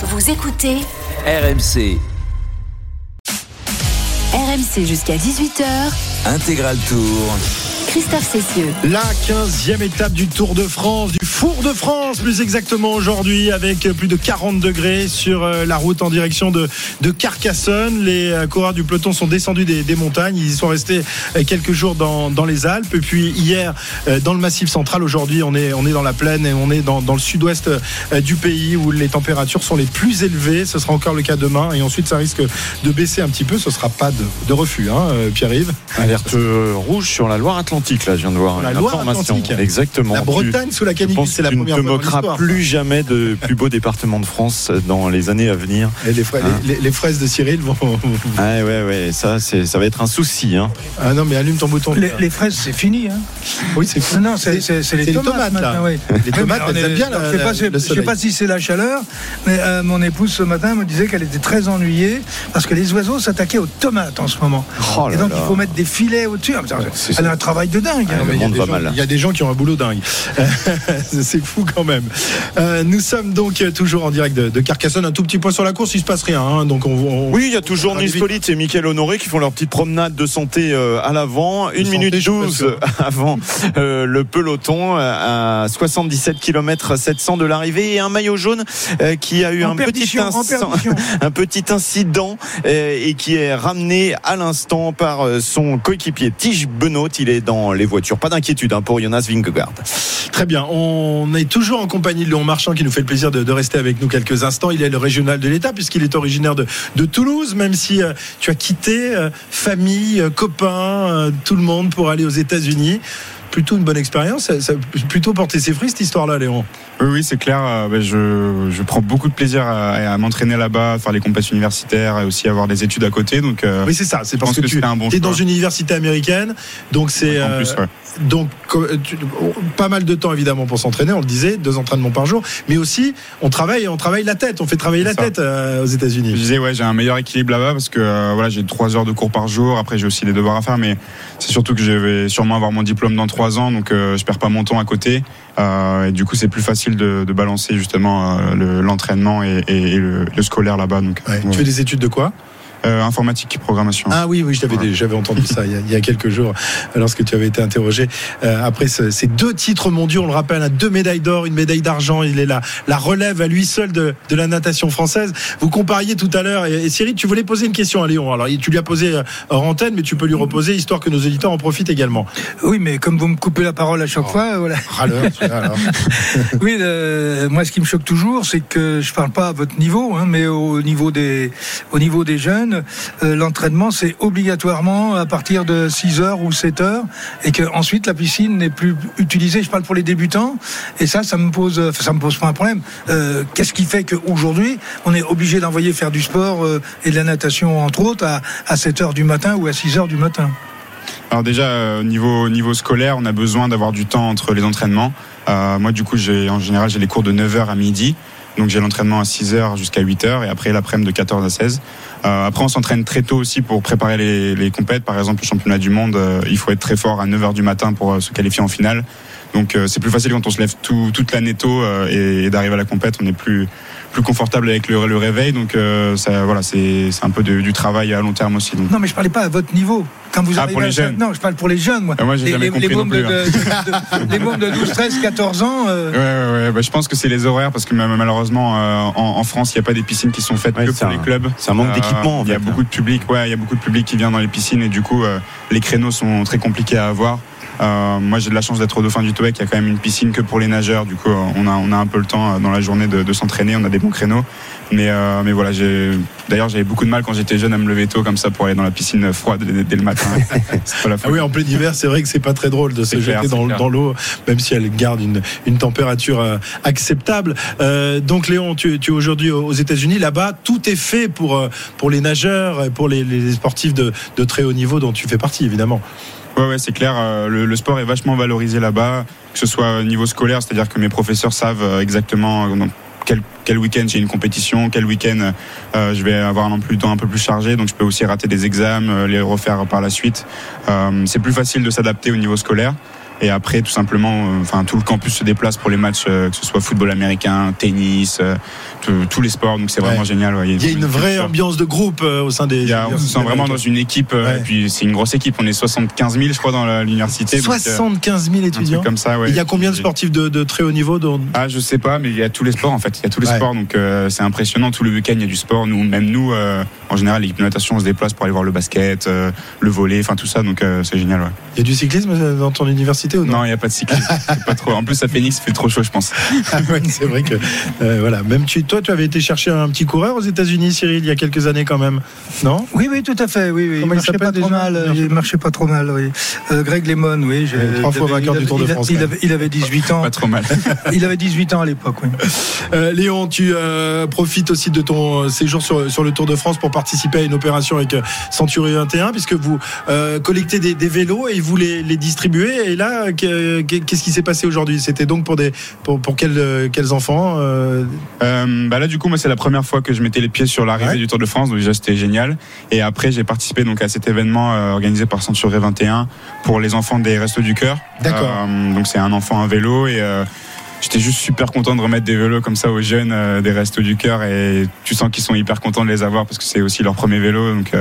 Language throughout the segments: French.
Vous écoutez RMC, RMC jusqu'à 18h. Intégral Tour. Christophe Cessieux. La 15e étape du Tour de France, du Four de France plus exactement aujourd'hui, avec plus de 40 degrés sur euh, la route en direction de, de Carcassonne. Les euh, coureurs du peloton sont descendus des, des montagnes, ils y sont restés euh, quelques jours dans, dans les Alpes. Et puis hier, dans le Massif central, aujourd'hui, on est, on est dans la plaine et on est dans, dans le sud-ouest du pays où les températures sont les plus élevées. Ce sera encore le cas demain. Et ensuite, ça risque de baisser un petit peu. Ce sera pas de, de refus, hein, Pierre-Yves. Alerte rouge sur la Loire-Atlantique, là, je viens de voir. La. Loire-Atlantique. Exactement. La Bretagne sous la canicule, pense c'est la que tu première ne te moqueras plus jamais de plus beau département de France dans les années à venir. Et les, fra- Hein. les- fraises de Cyril vont. Ah ouais, ouais, ça, ça va être un souci. Hein. Ah non, mais allume ton bouton. Les, les fraises, c'est fini. Hein. Oui, c'est cool. Non, c'est les, tomates, tomates, là. Les tomates, elles aiment bien la- je la- je sais pas si c'est la chaleur, mais euh, mon épouse ce matin me disait qu'elle était très ennuyée parce que les oiseaux s'attaquaient aux tomates en ce moment. Oh là Et donc là. il faut mettre des filets au-dessus. Ah, Elle a un travail de dingue. Ah. Il y a des gens qui ont un boulot dingue. c'est fou quand même. Euh, nous sommes donc toujours en direct de, de Carcassonne. Un tout petit point sur la course, il se passe rien. hein. donc on, on- Oui, il y a toujours Nils Politz et Mickaël Honoré qui font leur petite promenade de santé euh, à l'avant. Une santé, minute pas 12 sûr. avant euh, le peloton à 77 km 700 de l'arrivée et un maillot jaune euh, qui a eu En un petit, un incident euh, et qui est ramené à l'instant par son coéquipier Tige Benoît. Il est dans les voitures. Pas d'inquiétude hein, pour Jonas Vingegaard. Très bien. On est toujours en compagnie de Léon Marchand qui nous fait le plaisir de, de rester avec nous quelques instants. Il est le régional de l'État puisqu'il est originaire de, de Toulouse, même si euh, tu as quitté euh, famille, euh, copains, tout le monde pour aller aux États-Unis. Plutôt une bonne expérience. Ça, ça a plutôt porté ses fruits cette histoire-là, Léon. Oui, oui, c'est clair. Euh, ben, je, je prends beaucoup de plaisir à, à m'entraîner là-bas, à faire les compétitions universitaires et aussi avoir des études à côté. Donc, euh, Oui, c'est ça. C'est parce que, que tu un bon es dans une université américaine, donc c'est en euh, plus, ouais. Donc tu- pas mal de temps évidemment pour s'entraîner. On le disait, deux entraînements par jour, mais aussi on travaille, on travaille la tête. On fait travailler la ça. tête euh, aux Je États-Unis. disais, ouais, j'ai un meilleur équilibre là-bas parce que euh, voilà, j'ai trois heures de cours par jour. Après, j'ai aussi des devoirs à faire, mais c'est surtout que je vais sûrement avoir mon diplôme dans trois ans, donc euh, je perds pas mon temps à côté. Euh, et du coup, c'est plus facile de, de balancer justement euh, le- l'entraînement et, et- et le, le scolaire là-bas. Donc, Ouais. ouais. Tu fais des études de quoi? Euh, informatique, programmation. Ah oui, oui, j'avais entendu ça il y, a, il y a quelques jours, lorsque tu avais été interrogé. Euh, après ce- ces deux titres mondiaux, on le rappelle, hein, deux médailles d'or, une médaille d'argent. Il est la, la relève à lui seul de, de la natation française. Vous compariez tout à l'heure, et, et Cyril, tu voulais poser une question à Léon. Alors, tu lui as posé euh, hors antenne, mais tu peux lui reposer, histoire que nos auditeurs en profitent également. Oui, mais comme vous me coupez la parole à chaque Oh. fois, euh, voilà. Râleur, tu vois, alors. Oui, euh, moi, ce qui me choque toujours, c'est que je parle pas à votre niveau, hein, mais au niveau des, au niveau des jeunes, euh, l'entraînement, c'est obligatoirement à partir de 6 heures ou 7 heures, et que ensuite la piscine n'est plus utilisée. Je parle pour les débutants, et ça, ça me pose, enfin, ça me pose pas un problème. Euh, Qu'est-ce qui fait qu'aujourd'hui, on est obligé d'envoyer faire du sport euh, et de la natation, entre autres, à, à 7 heures du matin ou à 6 heures du matin? Alors déjà, euh, niveau, niveau scolaire, on a besoin d'avoir du temps entre les entraînements. Euh, moi, du coup, en général, j'ai les cours de 9h à midi. Donc j'ai l'entraînement à 6h jusqu'à 8h et après l'après-midi de 14 à 16. Euh, après, on s'entraîne très tôt aussi pour préparer les, les compètes. Par exemple, le championnat du monde, euh, il faut être très fort à 9h du matin pour euh, se qualifier en finale. Donc c'est plus facile quand on se lève tout, toute l'année tôt et, et d'arriver à la compète. On est plus, plus confortable avec le, le réveil. Donc euh, ça, voilà, c'est, c'est un peu de- du travail à long terme aussi. Donc. Non, mais je parlais pas à votre niveau. Quand vous Ah, pour les jeunes. Non, je parle pour les jeunes, moi. Ah, moi, j'ai les, jamais les- compris les non mômes de, plus, hein. de- de- les mômes de 12, 13, 14 ans. euh, Ouais, ouais, ouais. Bah, je pense que c'est les horaires parce que ma- malheureusement euh, en, en France il n'y a pas des piscines qui sont faites Ouais, que pour les clubs. c'est un manque d'équipement, en Il y a beaucoup de public, ouais, il y a beaucoup de public qui vient dans les piscines et du coup euh, les créneaux sont très compliqués à avoir. Euh, moi j'ai de la chance d'être au Dauphin du Toubec, il y a quand même une piscine que pour les nageurs. Du coup on a on a un peu le temps euh, dans la journée de, de s'entraîner, on a des bons créneaux. Mais euh, mais voilà j'ai d'ailleurs j'avais beaucoup de mal quand j'étais jeune à me lever tôt comme ça pour aller dans la piscine froide dès, dès le matin. pas la Ah oui, en plein hiver, c'est vrai que c'est pas très drôle de se clair, jeter dans, l'eau, même si elle garde une, une température acceptable. Euh, donc, Léon, tu, tu es aujourd'hui aux États-Unis. Là-bas, tout est fait pour, pour les nageurs et pour les, les sportifs de, de très haut niveau dont tu fais partie, évidemment. Ouais, ouais, c'est clair. euh, Le, sport est vachement valorisé là-bas, que ce soit au niveau scolaire, c'est-à-dire que mes professeurs savent euh, exactement euh, quel, quel week-end j'ai une compétition, quel week-end je vais avoir un emploi du temps un peu plus chargé, donc je peux aussi rater des examens, les refaire par la suite. C'est plus facile de s'adapter au niveau scolaire. Et après, tout simplement, enfin, tout le campus se déplace pour les matchs, que ce soit football américain, tennis, tous les sports. Donc c'est vraiment Ouais. génial. ouais. Il y a une vraie culture. ambiance de groupe euh, au sein des. Il y a- on se sent vraiment dans une équipe. euh, Ouais. Et puis c'est une grosse équipe. On est 75 000, je crois, dans l'université. donc, euh, 75 000 un étudiants. comme ça. Il y a combien de sportifs de, de très haut niveau dont- Ah, je sais pas, mais il y a tous les sports en fait. Il y a tous les sports, donc euh, c'est impressionnant. Tout le week-end, il y a du sport. Nous, même nous, euh, en général, l'équipe de natation, on se déplace pour aller voir le basket, euh, le volley, enfin tout ça. Donc euh, c'est génial. Il y a du cyclisme euh, dans ton université ou non? Non, il n'y a pas de cyclisme. Pas trop. En plus, à Phoenix, il fait trop chaud, je pense. Ah c'est vrai que euh, voilà. Même tu, toi, tu avais été chercher un petit coureur aux États-Unis, Cyril, il y a quelques années quand même, non? Oui, oui, tout à fait. Oui, oui. Comment il marchait pas trop mal. Il marchait pas trop mal. Oui. Euh, Greg Lemon, oui. trois fois vainqueur du Tour de France, Il avait, il avait 18 ans. Pas trop mal. Il avait 18 ans à l'époque. Oui. Euh, Léon, tu euh, profites aussi de ton séjour sur, sur le Tour de France pour participer à une opération avec Century 21, puisque vous euh, collectez des, des vélos et vous les, les distribuez. Et là, que- que- qu'est-ce qui s'est passé aujourd'hui? C'était donc pour des pour, pour quels, quels enfants euh, Euh, bah là, du coup, moi, c'est la première fois que je mettais les pieds sur l'arrivée Ouais. du Tour de France. Donc déjà, c'était génial. Et après, j'ai participé donc à cet événement euh, organisé par Century 21 pour les enfants des Restos du Cœur. D'accord. Euh, donc c'est un enfant, un vélo et euh, J'étais juste super content de remettre des vélos comme ça aux jeunes des Restos du Cœur et tu sens qu'ils sont hyper contents de les avoir parce que c'est aussi leur premier vélo. Donc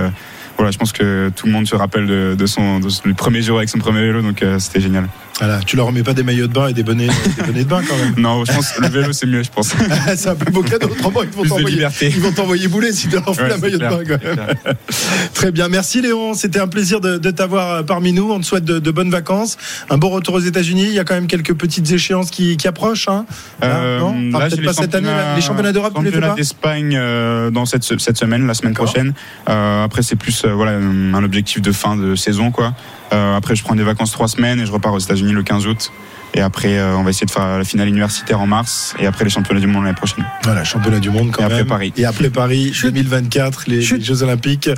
voilà, je pense que tout le monde se rappelle de, de son, de le premier jour avec son premier vélo, donc euh, c'était génial. Voilà, tu leur remets pas des maillots de bain et des bonnets, des bonnets de bain quand même. Non, je pense que le vélo c'est mieux, je pense. c'est un plus beau cadeau. Autrement, ils vont t'envoyer-. Ils vont t'envoyer bouler si tu leur fais Ouais, la maillot de bain quand même. Très bien, merci Léon. C'était un plaisir de, de t'avoir euh, parmi nous. On te souhaite de, de bonnes vacances, un bon retour aux États-Unis. Il y a quand même quelques petites échéances qui, qui approchent. Hein Euh, non Enfin, là, peut-être pas cette année. Les championnats d'Europe, tu les fais pas d'Espagne euh, dans cette, cette semaine, la semaine prochaine. Euh, après, c'est plus euh, voilà un objectif de fin de saison, quoi. Euh, après, je prends des vacances trois semaines et je repars aux États-Unis le 15 août. Et après, euh, on va essayer de faire la finale universitaire en mars et après les championnats du monde l'année prochaine. Voilà, championnat du monde quand Et après même. Paris. Et après Paris 2024, les, les Jeux Olympiques.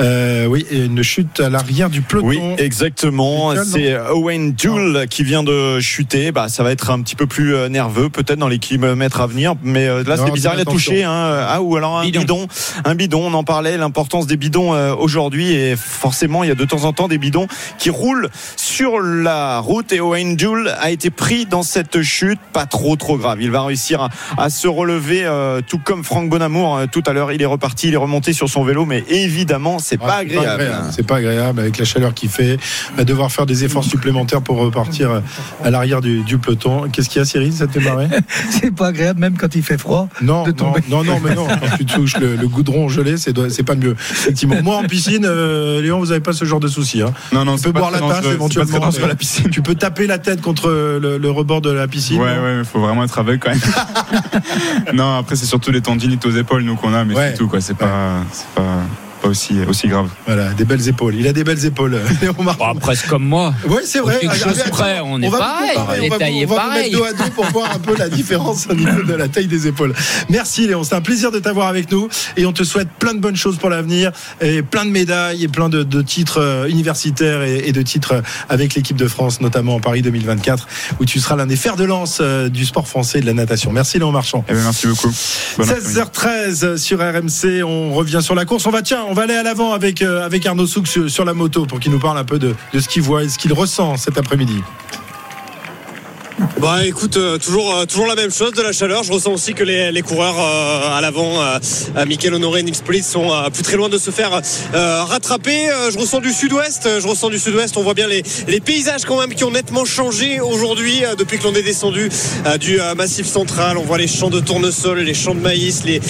Euh, oui, et une chute à l'arrière du peloton. Oui, exactement. C'est Owen Joule qui vient de chuter. Bah, ça va être un petit peu plus euh, nerveux, peut-être dans les kilomètres à venir. Mais euh, là, c'est bizarre. Il a touché. Hein. Ah, ou alors un Bidon. bidon. Un bidon. On en parlait. L'importance des bidons euh, aujourd'hui. Et forcément, il y a de temps en temps des bidons qui roulent sur la route. Et Owen Joule a été pris dans cette chute. Pas trop, trop grave. Il va réussir à, à se relever, euh, tout comme Franck Bonamour. euh, tout à l'heure, il est reparti. Il est remonté sur son vélo. Mais évidemment, c'est Ah, pas agréable. C'est pas agréable avec la chaleur qu'il fait, à devoir faire des efforts supplémentaires pour repartir à l'arrière du, du peloton. Qu'est-ce qu'il y a, Cyril? Ça te fait marrer? C'est pas agréable, même quand il fait froid. non, de non, tomber. non, non, mais non. Quand tu touches le, le goudron gelé, c'est c'est pas le mieux. Effectivement. Moi, en piscine, euh, Léon, vous avez pas ce genre de soucis. Hein. Non, non, Tu peux c'est pas boire la tasse très éventuellement. dangereux, la piscine. Tu peux taper la tête contre le, le rebord de la piscine. Ouais, ouais, il faut vraiment être aveugle quand même. non, après, c'est surtout les tendinites aux épaules, nous, qu'on a, mais Ouais. c'est tout, quoi. C'est pas, pas, aussi, aussi grave. Voilà, des belles épaules. Il a des belles épaules. Léon Martin. Bon, presque comme moi. Oui, c'est vrai. quelque chose Allez, près, on est va pareil, on est va on va pareil. mettre dos à dos pour voir un peu la différence au niveau de la taille des épaules. Merci Léon, c'est un plaisir de t'avoir avec nous et on te souhaite plein de bonnes choses pour l'avenir et plein de médailles et plein de, de titres euh, universitaires et, et de titres euh, avec l'équipe de France, notamment en Paris 2024, où tu seras l'un des fers de lance euh, du sport français et de la natation. Merci Léon Marchand. Eh ben, merci beaucoup. Bon après-midi. 16h13 sur RMC, on revient sur la course. On va tiens, on va aller à l'avant avec euh, Arnaud Souk sur, sur la moto pour qu'il nous parle un peu de, de ce qu'il voit et ce qu'il ressent cet après-midi. Bah écoute, euh, toujours, euh, toujours la même chose, de la chaleur. Je ressens aussi que les, les coureurs euh, à l'avant, euh, Mickaël Honoré et Nils Police sont euh, plus très loin de se faire euh, rattraper. Je ressens du sud-ouest, je ressens du sud-ouest. On voit bien les, les paysages quand même qui ont nettement changé aujourd'hui depuis que l'on est descendu du massif central. On voit les champs de tournesol, les champs de maïs, les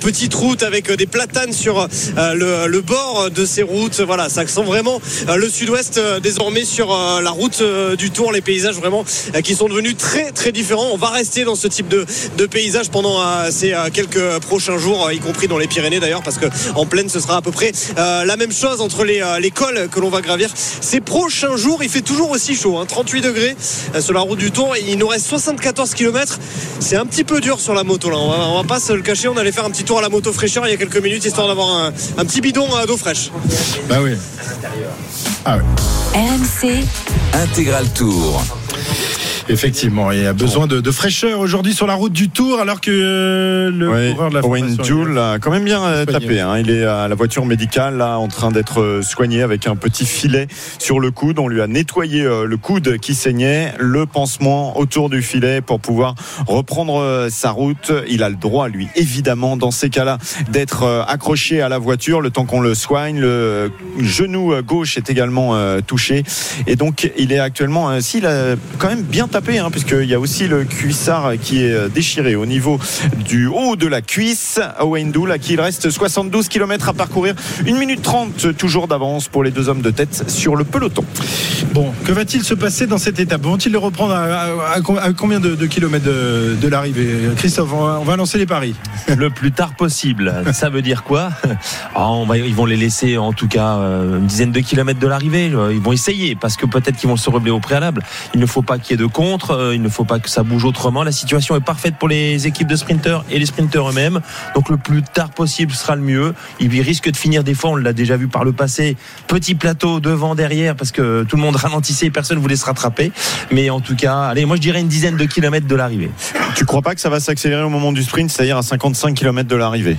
petites routes avec des platanes sur le, le bord de ces routes. Voilà, ça sent vraiment le sud-ouest désormais sur la route du Tour. Les paysages vraiment qui sont devenus très très différents. On va rester dans ce type de, de paysage pendant euh, ces euh, quelques prochains jours, euh, y compris dans les Pyrénées d'ailleurs, parce que en pleine ce sera à peu près euh, la même chose entre les, euh, les cols que l'on va gravir. Ces prochains jours, il fait toujours aussi chaud, hein, 38 degrés euh, sur la route du Tour. Il nous reste 74 km. C'est un petit peu dur sur la moto là. On va, on va pas se le cacher. On allait faire un petit tour à la moto fraîcheur il y a quelques minutes histoire d'avoir un, un petit bidon euh, d'eau fraîche. Bah oui. Ah ouais. RMC, Intégral Tour. Effectivement, il a besoin de, de fraîcheur aujourd'hui sur la route du Tour, alors que euh, le Ouais, coureur de la Owen Joule a quand même bien euh, Soigné. tapé. hein. Il est à la voiture médicale là en train d'être euh, soigné avec un petit filet sur le coude. On lui a nettoyé le coude qui saignait, le pansement autour du filet pour pouvoir reprendre sa route. Il a le droit, lui, évidemment, dans ces cas-là, d'être accroché à la voiture le temps qu'on le soigne. Le genou gauche est également touché et donc il est actuellement, s'il a quand même bien tapé, hein, puisqu'il y a aussi le cuissard qui est déchiré au niveau du haut de la cuisse. Owen Doul, à qui il reste 72 km à parcourir. 1 minute 30 toujours d'avance pour les deux hommes de tête sur le peloton. Bon, que va-t-il se passer dans cette étape? Vont-ils le reprendre à, à- à com- à combien de, de kilomètres de, de l'arrivée? Christophe, on va, on va lancer les paris. le plus tard possible. Ça veut dire quoi? Ah, on va- Ils vont les laisser en tout cas euh, une dizaine de kilomètres de l'arrivée. Euh, Ils vont essayer parce que peut-être qu'ils vont se rebler au préalable. Il ne faut pas qu'il y ait de euh, il ne faut pas que ça bouge autrement. La situation est parfaite pour les équipes de sprinteurs et les sprinteurs eux-mêmes. Donc le plus tard possible sera le mieux. Il risque de finir des fois, on l'a déjà vu par le passé, petit plateau devant, derrière parce que tout le monde ralentissait, personne ne voulait se rattraper. Mais en tout cas, allez, moi je dirais une dizaine de kilomètres de l'arrivée. Tu crois pas que ça va s'accélérer au moment du sprint, c'est-à-dire à 55 km de l'arrivée?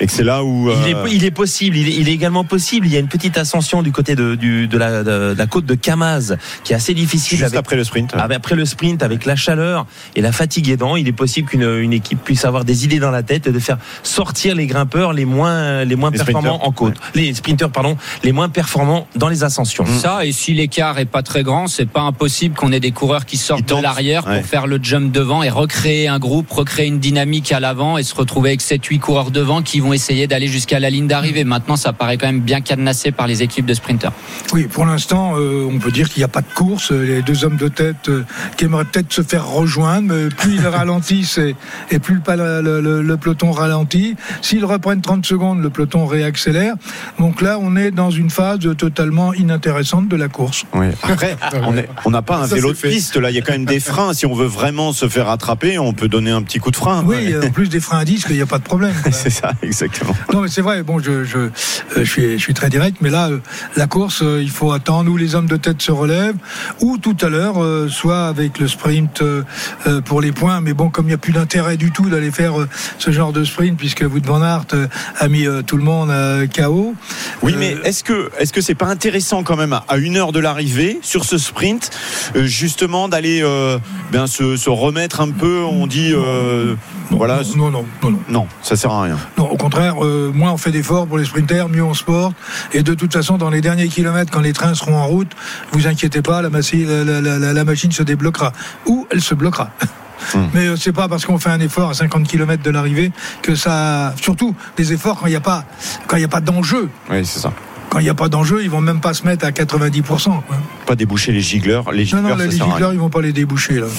Et que c'est là où Il, euh, est, il est possible, il est, il est également possible. Il y a une petite ascension du côté de, du, de, la, de la côte de Camaz qui est assez difficile. juste avec- après le sprint. Ah, après le sprint, avec la chaleur et la fatigue aidant, il est possible qu'une une équipe puisse avoir des idées dans la tête et de faire sortir les grimpeurs les moins, les moins Les performants en côte. Les sprinters, pardon, les moins performants dans les ascensions. Ça, et si l'écart est pas très grand, c'est pas impossible qu'on ait des coureurs qui sortent de l'arrière ouais. pour faire le jump devant et recréer un groupe, recréer une dynamique à l'avant et se retrouver avec 7-8 coureurs devant qui vont essayer d'aller jusqu'à la ligne d'arrivée. Maintenant, ça paraît quand même bien cadenassé par les équipes de sprinters. Oui, pour l'instant, euh, on peut dire qu'il n'y a pas de course. Les deux hommes de tête euh, qui aimeraient peut-être se faire rejoindre, mais plus ils ralentissent et, et plus le, pala- le- le- le peloton ralentit. S'ils reprennent 30 secondes, le peloton réaccélère. Donc là, on est dans une phase totalement inintéressante de la course. Oui. Après, on n'a pas un Ça, vélo de piste là. Il y a quand même des freins. Si on veut vraiment se faire attraper, on peut donner un petit coup de frein. Oui, en plus des freins à disque, il n'y a pas de problème. C'est ça, exactement. Non, mais c'est vrai. Bon, je, je, euh, je, suis, je suis très direct, mais là, euh, la course, euh, il faut attendre où les hommes de tête se relèvent, ou tout à l'heure, soit avec le sprint pour les points. Mais bon, comme il n'y a plus d'intérêt du tout d'aller faire ce genre de sprint, puisque Wout van Aert a mis tout le monde euh, KO. Oui, Euh, mais est-ce que est-ce que c'est pas intéressant quand même à- à une heure de l'arrivée sur ce sprint, justement d'aller euh, bien se, se remettre un peu On dit euh, voilà. Non, non, non, non. Non, ça sert à rien. Non, au contraire, euh, moins on fait d'efforts pour les sprinters, mieux on se porte. Et de toute façon, dans les derniers kilomètres, quand les trains seront en route, vous inquiétez pas, la, machine se débloquera. Ou elle se bloquera. Hmm. Mais euh, c'est pas parce qu'on fait un effort à 50 km de l'arrivée que ça. Surtout des efforts quand il n'y a pas quand il y a pas d'enjeu. Oui, c'est ça. Quand il n'y a pas d'enjeu, ils vont même pas se mettre à 90%. quoi. Pas déboucher les giggleurs. Les Non, giggleurs, non, ça les giggleurs, ils vont pas les déboucher là.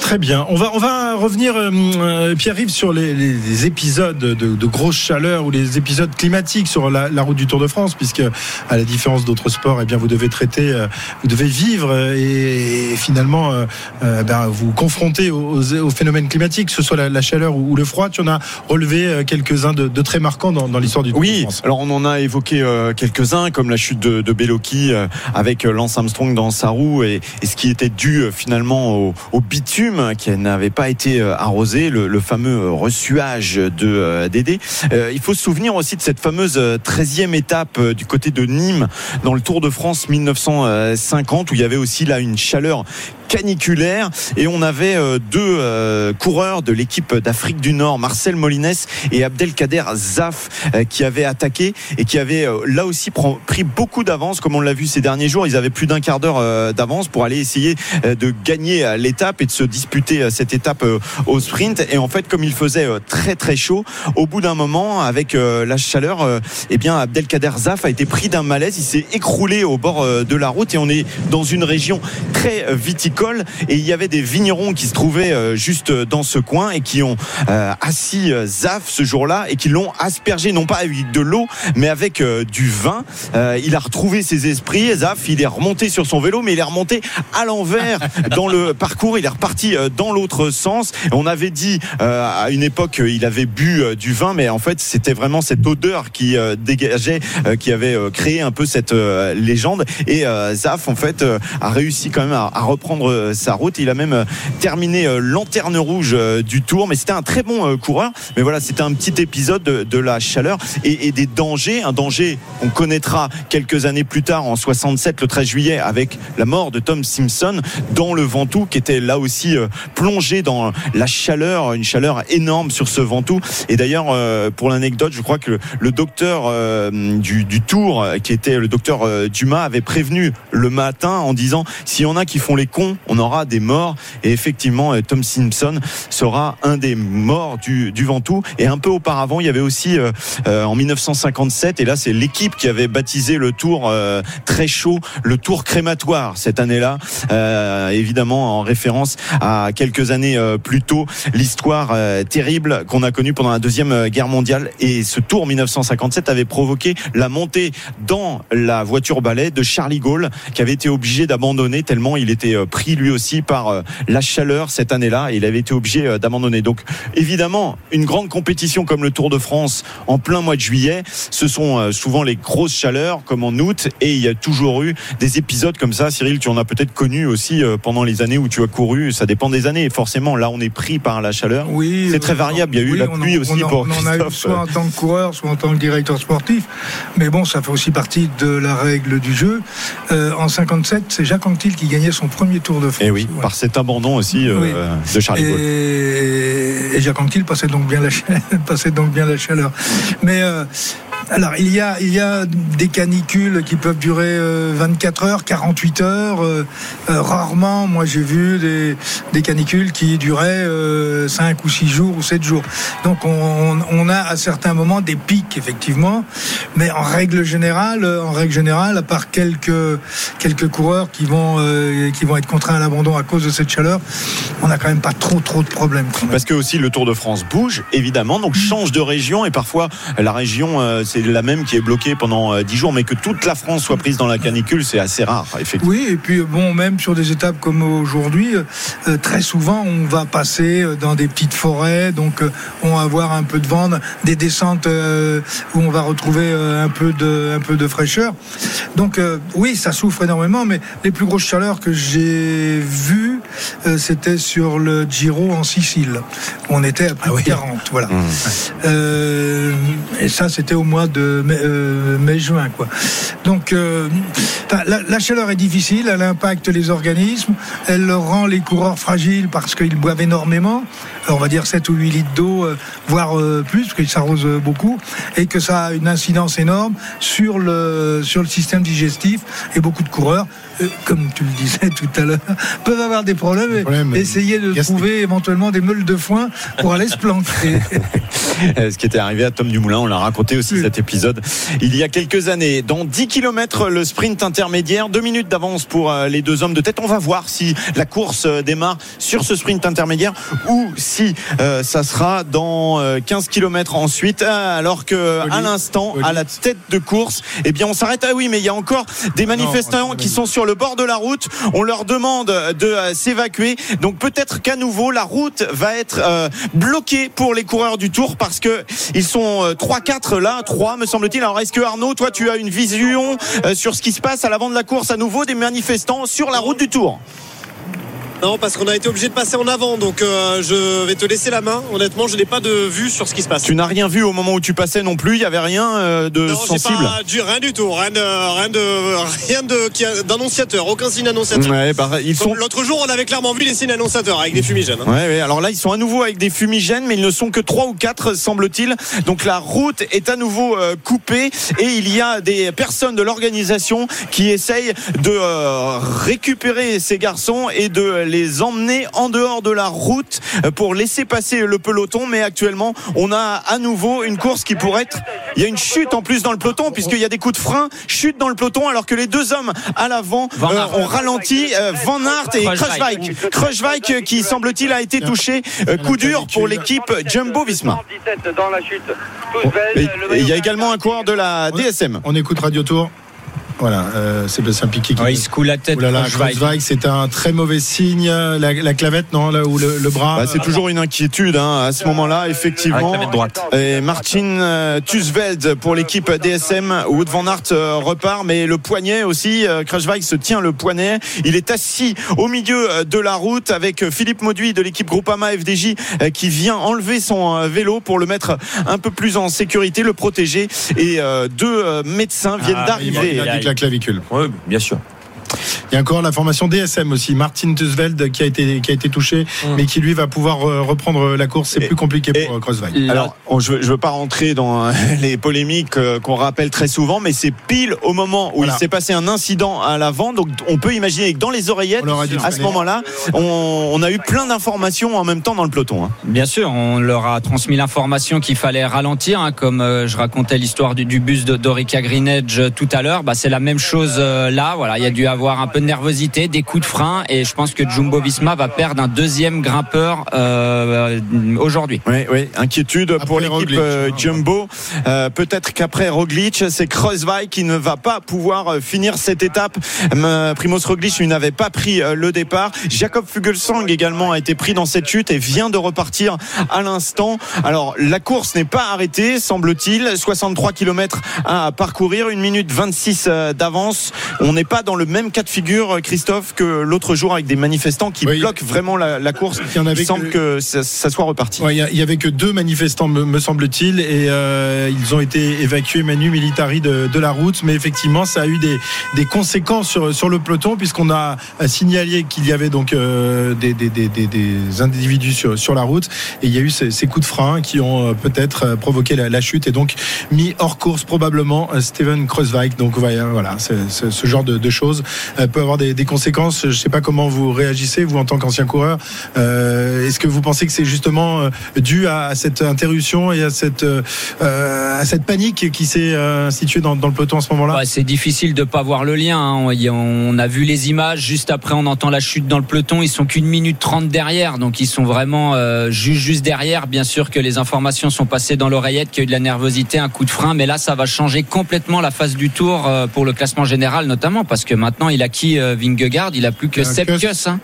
Très bien. On va, on va revenir, euh, euh, Pierre-Yves, sur les, les- les épisodes de, de grosse chaleur ou les épisodes climatiques sur la, la route du Tour de France, puisque, à la différence d'autres sports, eh bien, vous devez traiter, euh, vous devez vivre et, et finalement euh, euh, ben, vous confronter aux, aux- aux phénomènes climatiques, que ce soit la, la chaleur ou, ou le froid. Tu en as relevé quelques-uns de, de très marquants dans, dans l'histoire du Tour de Oui, France. alors on en a évoqué quelques-uns, comme la chute de, de euh, avec euh, Lance Armstrong dans sa roue et, ce qui était dû euh, finalement au, bitume qui n'avait pas été euh, arrosé, le, fameux euh, ressuage de euh, Dédé. Euh, il faut se souvenir aussi de cette fameuse euh, 13e étape euh, du côté de Nîmes dans le Tour de France 1950 où il y avait aussi là une chaleur caniculaire et on avait euh, deux euh, coureurs de l'équipe d'Afrique du Nord, Marcel Molines et Abdelkader Zaf, euh, qui avaient attaqué et qui avaient là aussi pr- pris beaucoup d'avance, comme on l'a vu ces derniers jours. Ils avaient plus d'un quart d'heure d'avance pour aller essayer de gagner l'étape et de se disputer cette étape au sprint. Et en fait, comme il faisait très très chaud, au bout d'un moment, avec la chaleur, eh bien Abdelkader Zaf a été pris d'un malaise. Il s'est écroulé au bord de la route et on est dans une région très euh, et il y avait des vignerons qui se trouvaient euh, juste dans ce coin et qui ont euh, assis euh, Zaf ce jour-là et qui l'ont aspergé non pas avec de l'eau mais avec euh, du vin. Euh, il a retrouvé ses esprits. Zaf, il est remonté sur son vélo mais il est remonté à l'envers dans le parcours. Il est reparti euh, dans l'autre sens. On avait dit euh, à une époque qu'il avait bu euh, du vin mais en fait c'était vraiment cette odeur qui euh, dégageait, euh, qui avait euh, créé un peu cette euh, légende. Et euh, Zaf en fait euh, a réussi quand même à reprendre euh, sa route. Il a même euh, terminé euh, lanterne rouge du Tour, mais c'était un très bon coureur. Mais voilà, c'était un petit épisode de, la chaleur et, des dangers, un danger qu'on connaîtra quelques années plus tard en 67, le 13 juillet, avec la mort de Tom Simpson dans le Ventoux, qui était là aussi plongé dans la chaleur, une chaleur énorme sur ce Ventoux. Et d'ailleurs, pour l'anecdote, je crois que le, docteur du, du Tour, qui était le docteur Dumas, avait prévenu le matin en disant s'il y en a qui font les cons, on aura des morts. Et effectivement, euh, Tom Simpson sera un des morts du, du Ventoux. Et un peu auparavant, il y avait aussi euh, euh, en 1957, et là c'est l'équipe qui avait baptisé le Tour très chaud, le Tour crématoire cette année-là, évidemment en référence à quelques années plus tôt, l'histoire terrible qu'on a connue pendant la deuxième guerre mondiale. Et ce Tour 1957 avait provoqué la montée dans la voiture balai de Charlie Gaulle, qui avait été obligé d'abandonner tellement il était euh, pris lui aussi par euh, la chaleur cette année-là. Et il avait été obligé euh, d'abandonner. Donc évidemment, une grande compétition comme le Tour de France en plein mois de juillet, ce sont euh, souvent les grosses chaleurs comme en août. Et il y a toujours eu des épisodes comme ça. Cyril, tu en as peut-être connu aussi pendant les années où tu as couru. Ça dépend des années. Forcément, là, on est pris par la chaleur. Oui, C'est très variable. Il y a eu oui, la en- pluie aussi on en- pour On en a eu soit en tant que coureur, soit en tant que directeur sportif. Mais bon, ça fait aussi partie de la règle du jeu. Euh, en 57, c'est Jacques Anquetil qui gagnait son premier Tour de France. Et Eh oui, par cet abandon aussi euh, Oui. de Charlie Gaulle. Et, et Jacques Anquetil passait donc bien la passait donc bien la chaleur. Mais euh, alors il y a il y a des canicules qui peuvent durer euh, 24 heures, 48 heures. euh, euh, rarement, moi j'ai vu des, des canicules qui duraient euh, 5 ou 6 jours ou 7 jours. Donc on, on a à certains moments des pics effectivement, mais en règle générale, en règle générale, à part quelques quelques coureurs qui vont euh, qui vont être contraints à l'abandon à cause de cette chaleur, on n'a quand même pas trop trop de problèmes. Parce que aussi le Tour de France bouge, évidemment, donc change de région et parfois la région euh, c'est la même qui est bloquée pendant euh, 10 jours, mais que toute la France soit prise dans la canicule, c'est assez rare, effectivement. Oui, et puis bon, même sur des étapes comme aujourd'hui, euh, très souvent on va passer euh, dans des petites forêts, donc euh, on va avoir un peu de vent, des descentes euh, où on va retrouver euh, un peu de, un peu de fraîcheur. Donc euh, oui, ça souffre énormément, mais les plus grosses chaleurs que j'ai vues, euh, c'était sur le Giro en Sicile. On était à plus de 40, voilà. Euh, et ça, c'était au mois de mai- euh, mai-juin. Donc, euh, la, la chaleur est difficile, elle impacte les organismes, elle rend les coureurs fragiles parce qu'ils boivent énormément, on va dire 7 ou 8 litres d'eau, euh, voire plus, parce qu'ils s'arrosent beaucoup, et que ça a une incidence énorme sur le, sur le système digestif, et beaucoup de coureurs, comme tu le disais tout à l'heure, peuvent avoir des problèmes, et problèmes, essayer de trouver éventuellement des meules de foin pour aller se planquer. Euh, Ce qui était arrivé à Tom Dumoulin, on l'a raconté aussi cet épisode il y a quelques années. Dans 10 km, le sprint intermédiaire, deux minutes d'avance pour euh, les deux hommes de tête. On va voir si la course euh, démarre sur ce sprint intermédiaire ou si euh, ça sera dans euh, 15 km ensuite. Euh, Alors que à l'instant, à la tête de course, eh bien on s'arrête. Ah oui, mais il y a encore des manifestants qui sont sur le bord de la route. On leur demande de s'évacuer. Donc peut-être qu'à nouveau la route va être euh, bloquée pour les coureurs du Tour parce que ils sont euh, 3-4 là, 3 me semble-t-il. Alors est-ce que Arnaud, toi tu as une vision euh, sur ce qui se passe à l'avant de la course à nouveau des manifestants sur la route du Tour? Non, parce qu'on a été obligé de passer en avant, donc euh, je vais te laisser la main. Honnêtement, je n'ai pas de vue sur ce qui se passe. Tu n'as rien vu au moment où tu passais non plus. Il y avait rien euh, de Non, sensible. pas du, rien du tout, rien de, rien de, rien d'annonciateur, aucun signe annonciateur. Ouais, bah, ils sont Comme L'autre jour, on avait clairement vu les signes annonciateurs avec des fumigènes. hein. Ouais, ouais, alors là, ils sont à nouveau avec des fumigènes, mais ils ne sont que trois ou quatre, semble-t-il. Donc la route est à nouveau euh, coupée et il y a des personnes de l'organisation qui essayent de récupérer ces garçons et de les emmener en dehors de la route euh, pour laisser passer le peloton. Mais actuellement, on a à nouveau une course qui pourrait être. Il y a une chute en plus dans le peloton puisqu'il y a des coups de frein, chute dans le peloton, alors que les deux hommes à l'avant Van euh, ont ralenti. euh, Van Aert et Kruijswijk. Kruijswijk. Qui semble-t-il a été touché. Euh, coup dur pour l'équipe Jumbo Visma. 17 dans la chute. Tous belles, Et le et il y a également un coureur de la DSM. On écoute Radio Tour. Voilà, euh, Sébastien Piquet. Qui... Ouais, il se coule la tête. Oh là c'est un très mauvais signe. La, la clavette, non, là, ou le, le bras. Bah, c'est toujours une inquiétude hein, à ce moment-là, effectivement. La droite. Et Martin euh, Tusveld pour l'équipe DSM. Wood van Aert euh, repart, mais le poignet aussi. Euh, Kruijswijk se tient le poignet. Il est assis au milieu euh, de la route avec euh, Philippe Mauduit de l'équipe Groupama FDJ euh, qui vient enlever son euh, vélo pour le mettre un peu plus en sécurité, le protéger. Et euh, deux euh, médecins viennent Ah, il d'arriver. Clavicule. Oui, bien sûr. Il y a encore la formation DSM aussi. Martin Tusveld qui a été, qui a été touché, mais qui lui va pouvoir euh, reprendre la course. C'est plus compliqué et- pour euh, Kreuzweig. Alors, on- je veux, je veux pas rentrer dans euh, les polémiques qu'on rappelle très souvent, mais c'est pile au moment où Voilà. il s'est passé un incident à l'avant. Donc, on peut imaginer que dans les oreillettes, à ce moment-là, on, on a eu plein d'informations en même temps dans le peloton. hein. Bien sûr, on leur a transmis l'information qu'il fallait ralentir, hein, comme euh, je racontais l'histoire du, du bus de d'Orica Green Edge euh, tout à l'heure. Bah, c'est la même chose euh, là. Voilà, il y a dû avoir un peu de nervosité, des coups de frein, et je pense que Jumbo Visma va perdre un deuxième grimpeur euh, aujourd'hui. Oui, oui, inquiétude pour l'équipe euh, hein. Jumbo. Euh, Peut-être qu'après Roglic, c'est Kreuzweig qui ne va pas pouvoir finir cette étape. Primoz Roglic lui n'avait pas pris le départ. Jacob Fugelsang également a été pris dans cette chute et vient de repartir à l'instant. Alors la course n'est pas arrêtée, semble-t-il. 63 km à parcourir, 1 minute 26 euh, d'avance. On n'est pas dans le même cas de figure, Christophe, que l'autre jour avec des manifestants qui Oui. bloquent vraiment la, la course. Il y en avait Il semble que- que ça, ça soit reparti. Ouais, Il y a- il y avait que deux manifestants, me, me semble-t-il, et euh, ils ont été évacués manu militari de, de la route. Mais effectivement, ça a eu des, des conséquences sur, sur le peloton, puisqu'on a signalé qu'il y avait donc euh, des, individus sur, sur la route, et il y a eu ces, ces coups de frein qui ont euh, peut-être provoqué la, la chute et donc mis hors course probablement Steven Kreuzweig. Donc voilà, voilà ce genre de, de choses peut avoir des, conséquences. Je ne sais pas comment vous réagissez, vous en tant qu'ancien coureur. Euh, Est-ce que vous pensez que c'est justement euh, dû à, cette interruption et à cette, euh, euh, à cette panique qui s'est euh, instituée dans, le peloton à ce moment-là? C'est difficile de pas voir le lien. hein. On- a vu les images. Juste après, on entend la chute dans le peloton. Ils sont qu'une minute trente derrière, donc ils sont vraiment euh, juste juste derrière. Bien sûr que les informations sont passées dans l'oreillette, qu'il y a eu de la nervosité, un coup de frein, mais là, ça va changer complètement la phase du tour euh, pour le classement général, notamment parce que maintenant, il a qui euh, Vingegaard Il a plus que Euh, Sepp Kuss. Kuss. hein.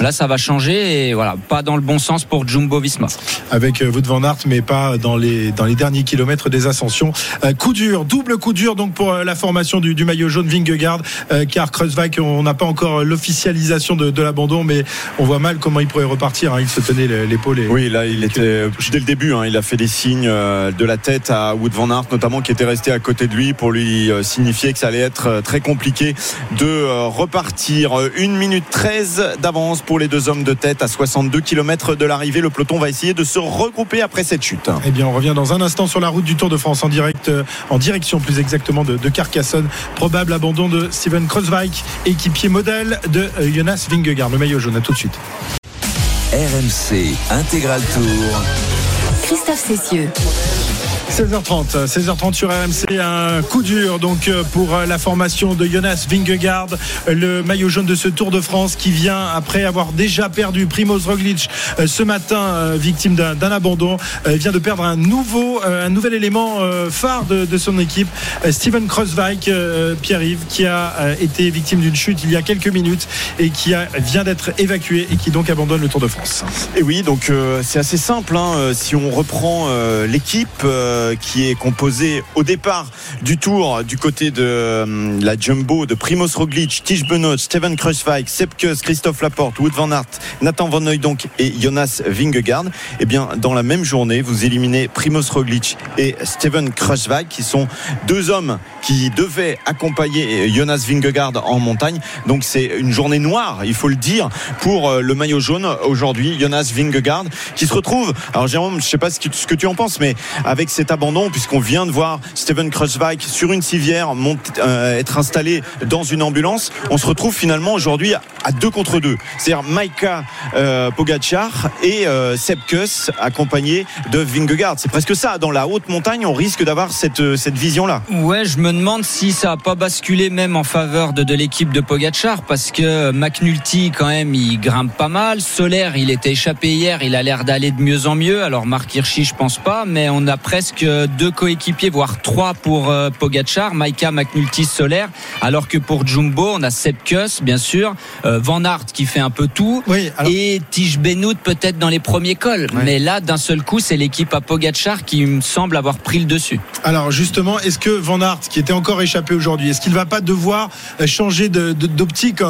Là, ça va changer et voilà, pas dans le bon sens pour Jumbo Visma. avec euh, Wout van Aert, mais pas dans les dans les derniers kilomètres des ascensions. Euh, coup dur, double coup dur donc pour euh, la formation du, du maillot jaune Vingegaard, euh, car Kreuzweig, on n'a pas encore l'officialisation de, de l'abandon, mais on voit mal comment il pourrait repartir. hein. Il se tenait l'épaule. Et... Oui, là, il était dès le début. hein, il a fait des signes de la tête à Wood van Aert, notamment, qui était resté à côté de lui pour lui signifier que ça allait être très compliqué de euh, repartir. Euh, Une minute 13 d'avance pour les deux hommes de tête à 62 km de l'arrivée. Le peloton va essayer de se regrouper après cette chute. Eh bien, on revient dans un instant sur la route du Tour de France en direct, euh, en direction plus exactement de, de Carcassonne. Probable abandon de Steven Kreuzweig, équipier modèle de euh, Jonas Vingegaard, le maillot jaune. À tout de suite. RMC Intégral Tour. Christophe Cessieux. 16h30, 16h30 sur RMC, un coup dur donc euh, pour euh, la formation de Jonas Vingegaard, le maillot jaune de ce Tour de France qui vient après avoir déjà perdu Primoz Roglic euh, ce matin, victime d'un abandon, vient de perdre un nouveau, un nouvel élément phare de, son équipe, Steven Kreuzweig, Pierre-Yves, qui a été victime d'une chute il y a quelques minutes et qui vient d'être évacué et qui donc abandonne le Tour de France. Et oui, donc c'est assez simple. hein, si on reprend l'équipe qui est composée au départ du Tour du côté de euh, la Jumbo de Primoz Roglic, Tige Benoît, Steven Kruijswijk, Sepp Kuss, Christophe Laporte, Wout van Aert, Nathan Van Hooydonk et Jonas Vingegaard. Eh bien, dans la même journée, vous éliminez Primoz Roglic et Steven Kruijswijk, qui sont deux hommes qui devaient accompagner Jonas Vingegaard en montagne. Donc c'est une journée noire, il faut le dire, pour euh, le maillot jaune aujourd'hui, Jonas Vingegaard, qui se retrouve. Alors Jérôme, je sais pas ce que, tu en penses, mais avec cet abandon, puisqu'on vient de voir Steven Kruijswijk sur une civière euh, être installé dans une ambulance, on se retrouve finalement aujourd'hui à deux contre deux. C'est-à-dire Maika euh, Pogacar et euh, Sepp Kuss accompagné de Vingegaard. C'est presque ça. Dans la haute montagne, on risque d'avoir cette, euh, cette vision-là. Ouais, je me demande si ça a pas basculé même en faveur de, l'équipe de Pogachar parce que McNulty quand même il grimpe pas mal. Solaire il était échappé hier, il a l'air d'aller de mieux en mieux. Alors Marc Hirschi je pense pas, mais on a presque presque deux coéquipiers, voire trois pour euh, Pogachar, Maika, McNulty, Solaire, alors que pour Jumbo, on a Sepp Kuss, bien sûr, euh, Van Aert qui fait un peu tout, Oui, alors- et Tige Benoît peut-être dans les premiers cols. Mais là, d'un seul coup, c'est l'équipe à Pogachar qui me semble avoir pris le dessus. Alors justement, est-ce que Van Aert, qui était encore échappé aujourd'hui, est-ce qu'il va pas devoir euh, changer d'optique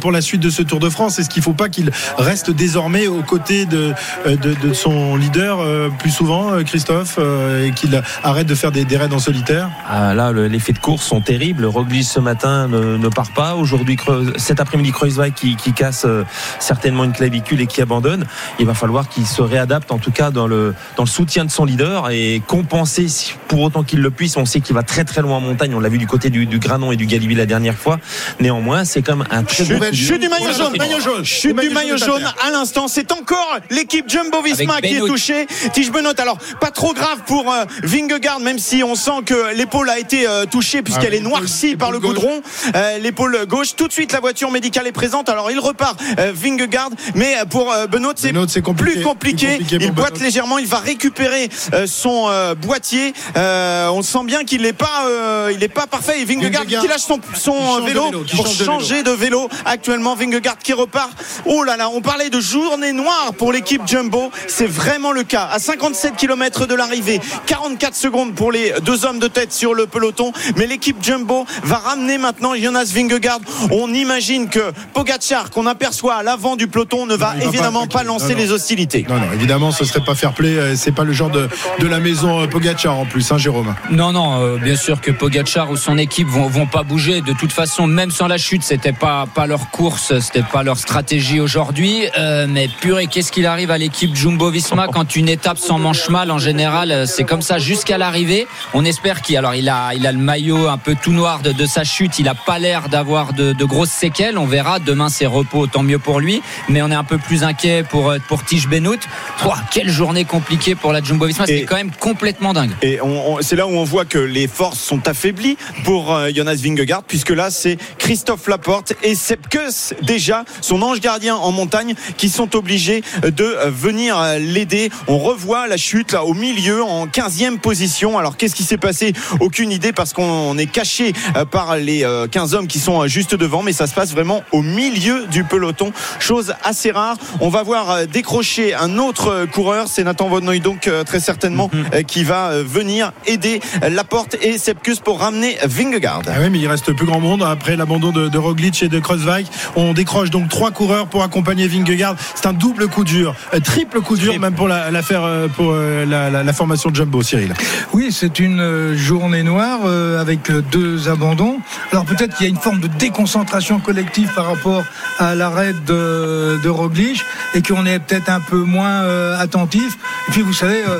pour la suite de ce Tour de France? Est-ce qu'il faut pas qu'il reste désormais aux côtés de, de, de son leader plus souvent, Christophe, et qu'il arrête de faire des, des raids en solitaire Ah, là, le- les faits de course sont terribles. Roglic ce matin ne, ne part pas. Aujourd'hui, cet après-midi, Kreuzweig qui, qui casse euh, certainement une clavicule et qui abandonne. Il va falloir qu'il se réadapte, en tout cas dans le dans le soutien de son leader et compenser si- pour autant qu'il le puisse. On sait qu'il va très très loin en montagne. On l'a vu du côté du, du Granon et du Galibi la dernière fois. Néanmoins, c'est comme un très Chute, bon chute du maillot jaune. maillot jaune. Chute du maillot jaune à l'instant. C'est encore l'équipe Jumbo Visma Avec qui est touchée. Tige Benoît. Alors, pas trop grave pour euh, Vingegaard, même si on sent que l'épaule a été euh, touchée puisqu'elle Ah, est noircie par le goudron. Euh, l'épaule gauche. Tout de suite, la voiture médicale est présente. Alors, il repart euh, Vingegaard. Mais euh, pour Benoît, c'est compliqué. plus compliqué. Pour il boite Benoît. légèrement. Il va récupérer euh, son euh, boîtier. Euh, on sent bien qu'il n'est pas, euh, il est pas parfait. Et Vingegaard, Vingegaard. qui lâche son, son Qui vélo, pour change de vélo. changer de vélo. Actuellement, Vingegaard qui repart. Oh là là, on parlait de journée noire pour l'équipe Jumbo. C'est vraiment le cas. À 57 km de l'arrivée, 44 secondes pour les deux hommes de tête sur le peloton. Mais l'équipe Jumbo va ramener maintenant Jonas Vingegaard. On imagine que Pogacar, qu'on aperçoit à l'avant du peloton, ne va évidemment pas, lancer Non, non. les hostilités. Non, non, évidemment, ce serait pas fair play. euh, C'est pas le genre de, de la maison euh, Pogacar en plus, hein, Jérôme. Non, non, euh, bien sûr que Pogachar ou son équipe vont, vont pas bouger. De toute façon, même sans la chute, c'était pas pas leur course, c'était pas leur stratégie aujourd'hui. Euh, mais purée, qu'est-ce qu'il arrive à l'équipe Jumbo-Visma quand une étape s'en manche mal en général, c'est comme ça jusqu'à l'arrivée. On espère qu'il alors il a il a le maillot un peu tout noir de, de sa chute. Il a pas l'air d'avoir de, de grosses séquelles. On verra. Demain c'est repos, tant mieux pour lui. Mais on est un peu plus inquiet pour euh, pour Tige Benoît. Ouah, quelle journée compliquée pour la Jumbo-Visma. C'est Et- quand même complètement dingue. Et c'est là où on voit que les forces sont affaiblies pour euh, Jonas Vingegaard, puisque là c'est Christophe Laporte et Sepp Kuss déjà son ange gardien en montagne qui sont obligés de euh, venir l'aider. On revoit la chute là au milieu en 15e position. Alors qu'est-ce qui s'est passé? Aucune idée parce qu'on est caché euh, par les euh, 15 hommes qui sont euh, juste devant, mais ça se passe vraiment au milieu du peloton, chose assez rare. On va voir euh, décrocher un autre euh, coureur, c'est Nathan Noy donc euh, très certainement euh, qui va euh, venir aider euh, Laporte et Sepkus pour ramener Vingegaard. Ah oui, mais il reste plus grand monde après l'abandon de, de Roglic et de Kreuzweig. On décroche donc trois coureurs pour accompagner Vingegaard. C'est un double coup dur, euh, triple coup dur même pour la, la euh, pour euh, la, la- la formation de Jumbo, Cyril. Oui, c'est une euh, journée noire euh, avec euh, deux abandons. Alors peut-être qu'il y a une forme de déconcentration collective par rapport à l'arrêt de, de Roglic et qu'on est peut-être un peu moins euh, attentif. Et puis vous savez, euh,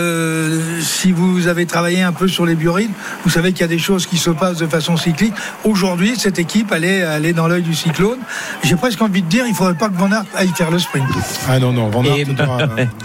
euh, si vous avez travaillé un peu sur les biorhythmes, vous savez qu'il y a des choses qui se passent de façon cyclique. Aujourd'hui, cette équipe, elle est, elle est dans l'œil du cyclone. J'ai presque envie de dire, il faudrait pas que Van Aert aille faire le sprint. Ah non, non, Van Aert Et-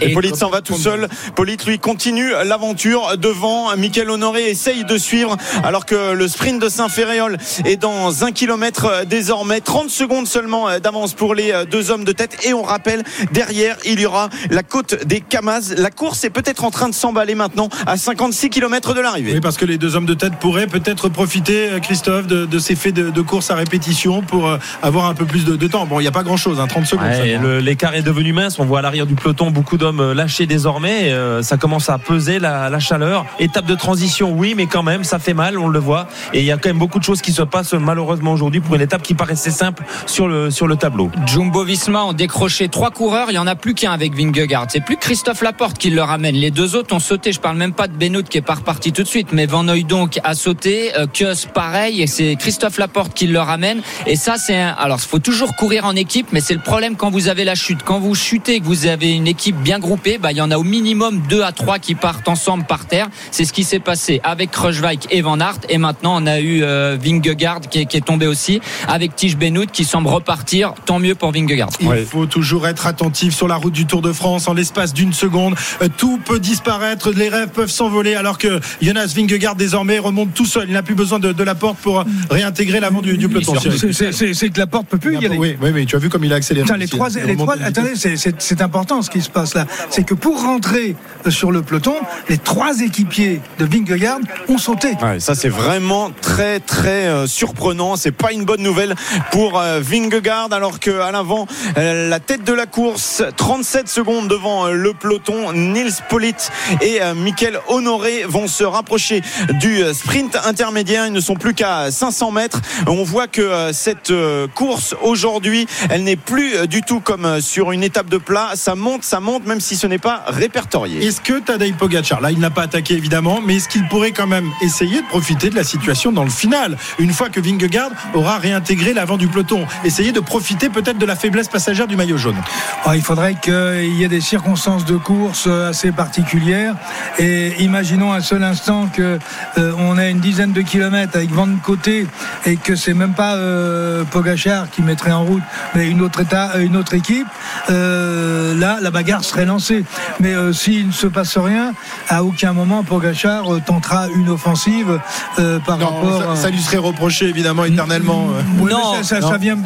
Et Et Polite s'en va tout seul. Polite lui continue l'aventure devant. Michael Honoré essaye de suivre alors que le sprint de Saint-Ferréol est dans un kilomètre désormais. 30 secondes seulement d'avance pour les deux hommes de tête. Et on rappelle, derrière, il y aura la côte des Camas. La course est peut-être en train de s'emballer maintenant à 56 km de l'arrivée. Oui, parce que les deux hommes de tête pourraient peut-être profiter, euh, Christophe, de, de ces faits de, de course à répétition pour euh, avoir un peu plus de, de temps. Bon, il n'y a pas grand-chose, hein, 30 secondes. Ouais, L'écart est devenu mince. On voit à l'arrière du peloton beaucoup d'hommes euh, lâchés désormais. Euh, ça commence à peser la, la chaleur. Étape de transition, oui, mais quand même, ça fait mal, on le voit. Et il y a quand même beaucoup de choses qui se passent malheureusement aujourd'hui pour une étape qui paraissait simple sur le, sur le tableau. Jumbo Visma ont décroché trois coureurs, il y en a plus qu'un avec Vingegaard. C'est plus Christophe Laporte qui le ramène. Les deux autres ont sauté. Je parle même pas de Benoît qui est pas reparti tout de suite, mais Van donc a sauté. Euh, Kuss pareil, et c'est Christophe Laporte qui le ramène. Et ça, c'est un... alors il faut toujours courir en équipe, mais c'est le problème quand vous avez la chute. Quand vous chutez, que vous avez une équipe bien groupée, bah il y en a au minimum deux à trois qui partent ensemble par terre. C'est ce qui s'est passé avec Kruijswijk et Van Aert. Et maintenant, on a eu euh, Vingegaard qui est, qui est tombé aussi avec Tige Benoît qui semble repartir. Tant mieux pour Vingegaard. Il faut toujours être attentif sur la route du Tour de France. En l'espace d'une seconde, euh, tout peut disparaître. Les rêves peuvent s'envoler alors que Jonas Vingegaard désormais remonte tout seul. Il n'a plus besoin de, de la porte pour réintégrer l'avant du, du peloton. C'est- que la porte peut plus y aller. Oui, oui, oui, tu as vu comme il a accéléré. Putain, les trois, hein. Les trois, attendez, c'est- important ce qui se passe là. C'est que pour rentrer sur le peloton, les trois équipiers de Vingegaard ont sauté. Ouais, ça c'est vraiment très très euh, surprenant. C'est pas une bonne nouvelle pour euh, Vingegaard alors que à l'avant euh, la tête de la course, 37 secondes devant euh, le peloton, Nils Polit et Michael Honoré vont se rapprocher du sprint intermédiaire. Ils ne sont plus qu'à 500 mètres. On voit que cette course aujourd'hui, elle n'est plus du tout comme sur une étape de plat. Ça monte, ça monte, même si ce n'est pas répertorié. Est-ce que Tadej Pogacar, là il n'a pas attaqué évidemment, mais est-ce qu'il pourrait quand même essayer de profiter de la situation dans le final Une fois que Vingegaard aura réintégré l'avant du peloton, essayer de profiter peut-être de la faiblesse passagère du maillot jaune. Ah, il faudrait qu'il y ait des circonstances de course euh, assez particulières. Et imaginons un seul instant que euh, on a une dizaine de kilomètres avec vent de côté et que c'est même pas euh, Pogachar qui mettrait en route, mais une autre, état, euh, une autre équipe. Là, la bagarre serait lancée. Mais s'il ne se passe rien, à aucun moment Pogachar euh, tentera une offensive euh, par Non, rapport. ça, à- ça lui serait reproché évidemment éternellement. euh. Oui, Non, ça, ça- non. ça vient.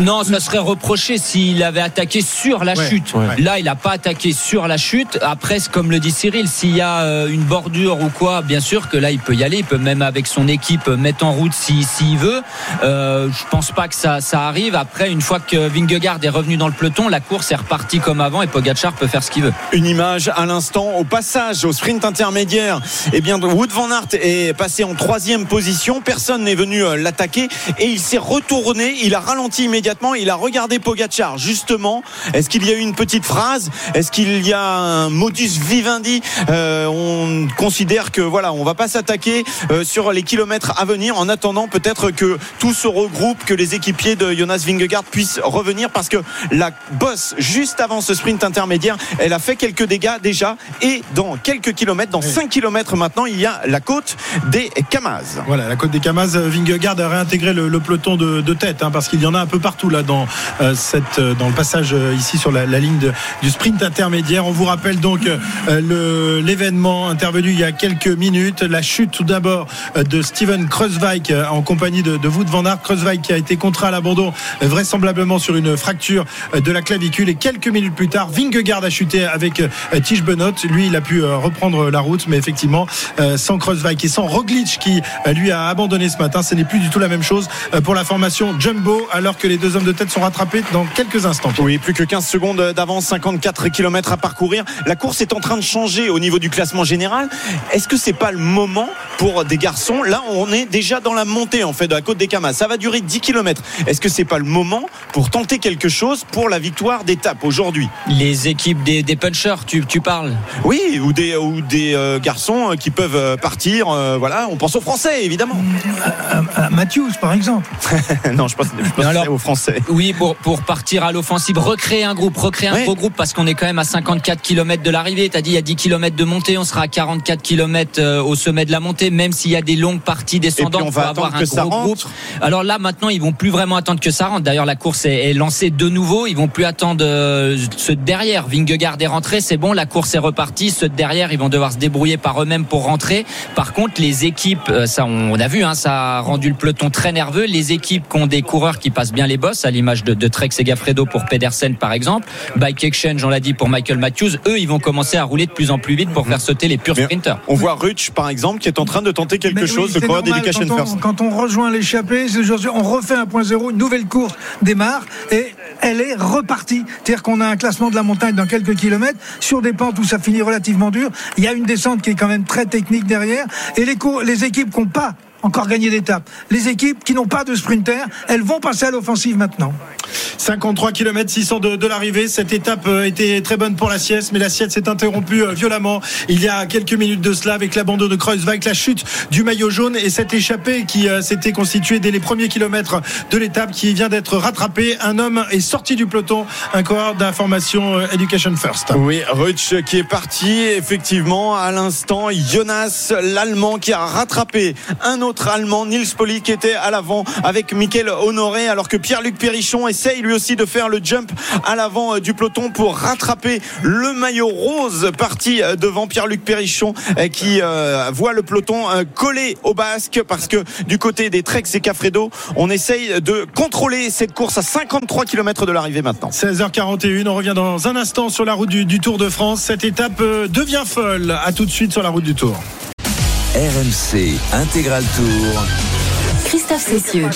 Non, ça serait reproché s'il avait attaqué sur la Ouais, chute. ouais. Là, il n'a pas attaqué sur la chute. Après, comme le dit Cyril, s'il y a euh, une bordure ou quoi, bien sûr que là, il peut y aller. Il peut même avec son équipe euh, mettre en route si- s'il veut. Euh, je pense pas que ça, ça arrive. Après, une fois que Vingegaard est revenu dans le peloton, la course est repartie comme avant et Pogacar peut faire ce qu'il veut. Une image à l'instant au passage au sprint intermédiaire. Eh bien, Wood van Aert est passé en troisième position. Personne n'est venu euh, l'attaquer et il s'est retourné. Il a ralenti immédiatement. Il a regardé Pogachar. Justement, est-ce qu'il y a eu une petite phrase? Est-ce qu'il y a un modus vivendi? Euh, On considère que voilà, on va pas s'attaquer euh, sur les kilomètres à venir. En attendant, peut-être que tout se regroupe, que les équipiers de Jonas Vingegaard puissent revenir parce que la bosse juste avant ce sprint intermédiaire, elle a fait quelques dégâts déjà et dans quelques kilomètres, dans 5 kilomètres maintenant, il y a la côte des Kamaz. Voilà, la côte des Kamaz, euh, Vingegaard a réintégré le, le peloton de, de tête, hein, parce qu'il y en a un peu partout là dans euh, cette, euh, dans le passage euh, ici sur la, la ligne de- du sprint intermédiaire. On vous rappelle donc euh, l'événement intervenu il y a quelques minutes, la chute tout d'abord de Steven Kreuzweig en compagnie de, de Wout van Aert. Kreuzweig qui a été contraint à l'abandon vraisemblablement sur une fracture de la clavicule et quelques minutes plus tard, Vingegaard a chuté avec Tige Benoît. Lui, il a pu reprendre la route, mais effectivement, euh, sans Kreuzweig et sans Roglic qui euh, lui a abandonné ce matin, ce n'est plus du tout la même chose euh, pour la formation Jumbo, alors que les deux hommes de tête sont rattrapés dans quelques instants. Oui, plus que 15 secondes d'avance, 54 km à parcourir. La course est en train de changer au niveau du classement général. Est-ce que c'est pas le moment pour des garçons? Là, on est déjà dans la montée en fait de la côte des Camas. Ça va durer 10 km. Est-ce que c'est pas le moment pour tenter quelque chose pour la victoire d'étape aujourd'hui? Les équipes des, des punchers, tu, tu parles? Oui, ou des ou des euh, garçons qui peuvent euh, partir. euh, voilà, on pense aux Français évidemment. à Matthews, par exemple. non, je pense, je pense Alors- aux Français. Oui, pour, pour partir à l'offensive, recréer un groupe, recréer un gros groupe parce qu'on est quand même à 54 km de l'arrivée. T'as dit il y a 10 km de montée, on sera à 44 km euh, au sommet de la montée, même s'il y a des longues parties descendantes. on va avoir attendre un que ça gros rentre. groupe. Alors là, maintenant, ils vont plus vraiment attendre que ça rentre. D'ailleurs, la course est, est lancée de nouveau. Ils vont plus attendre euh, ceux de derrière. Vingegaard est rentré, c'est bon, la course est repartie. Derrière, ils vont devoir se débrouiller par eux-mêmes pour rentrer. Par contre, les équipes, euh, ça, on a vu, hein, ça a rendu le peloton très nerveux. Les équipes qui ont des coureurs qui passent bien les bosses, à l'image de, de Trek Segafredo pour Pedersen, par exemple, Bike Exchange, on l'a dit pour Michael Matthews, eux, ils vont commencer à rouler de plus en plus vite pour faire sauter les purs sprinters. On voit Rutsch par exemple qui est en train de tenter quelque Mais chose, oui, le coureur d'Education quand on, First. Quand on rejoint l'échappée, on refait un point zéro, une nouvelle course démarre et elle est repartie. C'est-à-dire qu'on a un classement de la montagne dans quelques kilomètres sur des pentes où ça finit relativement Il y a une descente qui est quand même très technique derrière. Et les, les équipes qui n'ont pas encore gagné d'étape, les équipes qui n'ont pas de sprinter, elles vont passer à l'offensive maintenant. 53 km 600 de, de l'arrivée. Cette étape euh, était très bonne pour la sieste, mais la sieste s'est interrompue euh, violemment il y a quelques minutes de cela avec l'abandon de Kreuzweig, la chute du maillot jaune et cette échappée qui euh, s'était constituée dès les premiers kilomètres de l'étape qui vient d'être rattrapée. Un homme est sorti du peloton, un coureur d'information Education First. Oui, Rutsch qui est parti, effectivement, à l'instant, Jonas, l'Allemand, qui a rattrapé un autre Allemand, Nils Poli, qui était à l'avant avec Michael Honoré, alors que Pierre-Luc Perrichon essaye lui aussi de faire le jump à l'avant euh, du peloton pour rattraper le maillot rose parti euh, devant Pierre-Luc Perrichon euh, qui voit le peloton collé au basque parce que du côté des Trek et Cafredo, on essaye de contrôler cette course à 53 km de l'arrivée maintenant. 16h41, on revient dans un instant sur la route du, Tour de France. Cette étape devient folle. À tout de suite sur la route du Tour. RMC Intégral Tour. Cessieux.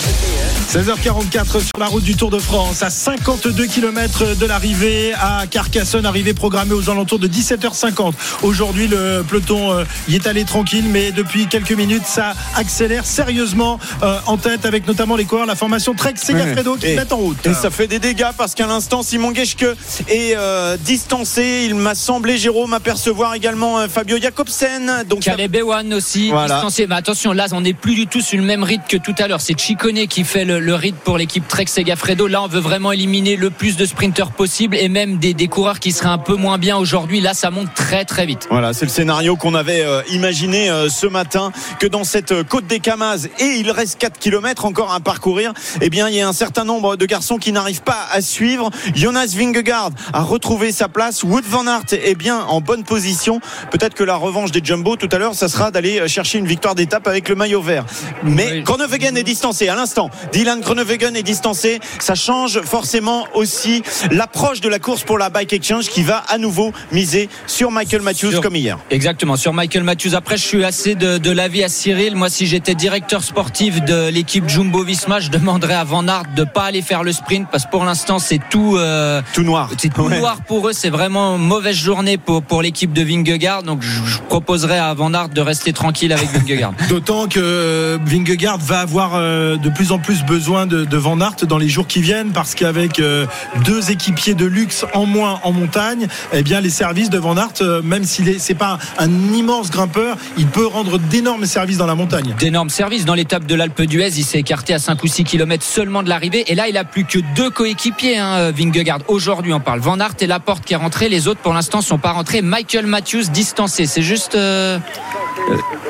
16h44 sur la route du Tour de France, à 52 km de l'arrivée à Carcassonne, arrivée programmée aux alentours de 17h50. Aujourd'hui, le peloton euh, y est allé tranquille, mais depuis quelques minutes, ça accélère sérieusement euh, en tête, avec notamment les coureurs, la formation Trek Segafredo qui Et- mettent en route. Et ça fait des dégâts parce qu'à l'instant, Simon Geschke est euh, distancé. Il m'a semblé, Jérôme, apercevoir également Fabio Jacobsen. Donc Caleb Ewan aussi Voilà. distancé. Mais attention, là, on n'est plus du tout sur le même rythme que tout à l'heure. C'est Chicone qui fait le, le rythme pour l'équipe Trek Segafredo. Là, on veut vraiment éliminer le plus de sprinteurs possible et même des, des coureurs qui seraient un peu moins bien aujourd'hui. Là, ça monte très très vite. Voilà, c'est le scénario qu'on avait euh, imaginé euh, ce matin que dans cette euh, côte des Camazes et il reste 4 km encore à parcourir, eh bien il y a un certain nombre de garçons qui n'arrivent pas à suivre. Jonas Vingegaard a retrouvé sa place, Wood van Aert est bien en bonne position. Peut-être que la revanche des Jumbo tout à l'heure, ça sera d'aller chercher une victoire d'étape avec le maillot vert. Mais Oui. Groenewegen est distancé à l'instant. Dylan Groenewegen est distancé, ça change forcément aussi l'approche de la course pour la Bike Exchange qui va à nouveau miser sur Michael Matthews Sur- comme hier. Exactement, sur Michael Matthews. Après, je suis assez de, de l'avis à Cyril. Moi, si j'étais directeur sportif de l'équipe Jumbo Visma, je demanderais à Van Aert de pas aller faire le sprint parce que pour l'instant, c'est tout. euh, Tout noir. c'est tout Ouais. noir pour eux, c'est vraiment une mauvaise journée pour, pour l'équipe de Vingegaard. Donc je, je proposerais à Van Aert de rester tranquille avec Vingegaard. D'autant que euh, Vingegaard va avoir euh, de plus en plus besoin de, de Van Aert dans les jours qui viennent parce qu'avec euh, deux équipiers de luxe en moins en montagne, eh bien les services de Van Aert, euh, même s'il est c'est pas un immense grimpeur, il peut rendre d'énormes services dans la montagne. D'énormes services. Dans l'étape de l'Alpe d'Huez, il s'est écarté à 5 ou 6 km seulement de l'arrivée. Et là, il a plus que deux coéquipiers, hein, Vingegaard. Aujourd'hui, on parle Van Aert et Laporte qui est rentré. Les autres, pour l'instant, sont pas rentrés. Michael Matthews distancé. C'est juste. euh,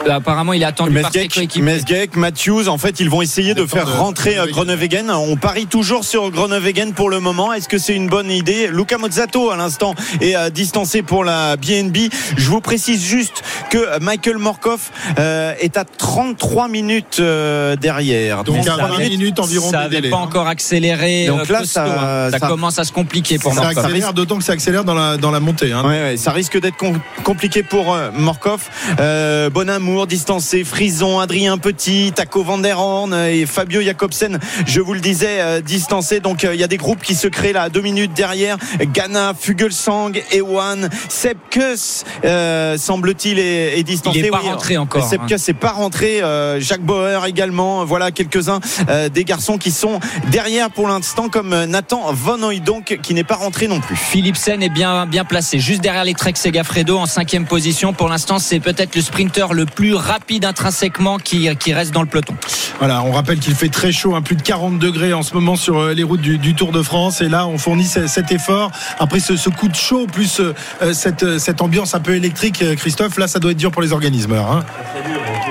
euh, apparemment, il est attendu par ses coéquipiers. Mesgek, Matthews, en fait, ils vont essayer de faire de rentrer euh, Groenewegen. On parie toujours sur Groenewegen pour le moment. Est-ce que c'est une bonne idée? Luca Mozzato, à l'instant, est euh, distancé pour la BNB. Je vous précise juste que euh, Michael Morkov euh, est à 33 minutes euh, derrière. Donc ça à 20 avait- minutes environ ça de avait délai. pas hein. encore accéléré. Donc euh, là, costaud, ça- hein. ça, ça- commence à se compliquer pour Ça Morkov. accélère, d'autant que ça accélère dans la, dans la montée. hein. Ouais, ouais, ça risque d'être com- compliqué pour euh, Morkov. Euh, Bonamour, distancé, Frison, Adrien Petit, Taco Van der Horn et Fabio Jacobsen, je vous le disais, euh, distancé. Donc euh, il y a des groupes qui se créent là, à deux minutes derrière. Ghana, Fugelsang, Ewan, Sepkus, euh, semble-t-il, est, est distancé. Il est pas Oui, rentré encore, Sepkus n'est pas rentré. euh, Jacques Bauer également. Voilà quelques-uns euh, des garçons qui sont derrière pour l'instant, comme Nathan Van Hooydonk qui n'est pas rentré non plus. Philipsen est bien, bien placé, juste derrière les Trek Segafredo en cinquième position. Pour l'instant, c'est peut-être le sprinter le plus rapide intrinsèquement qui, qui reste dans le peloton. Voilà, on rappelle qu'il fait très chaud, hein, plus de 40 degrés en ce moment sur euh, les routes du, du Tour de France. Et là, on fournit ce- cet effort. Après ce, ce coup de chaud, plus euh, euh, cette, cette ambiance un peu électrique, Christophe, là, ça doit être dur pour les organismeurs. hein.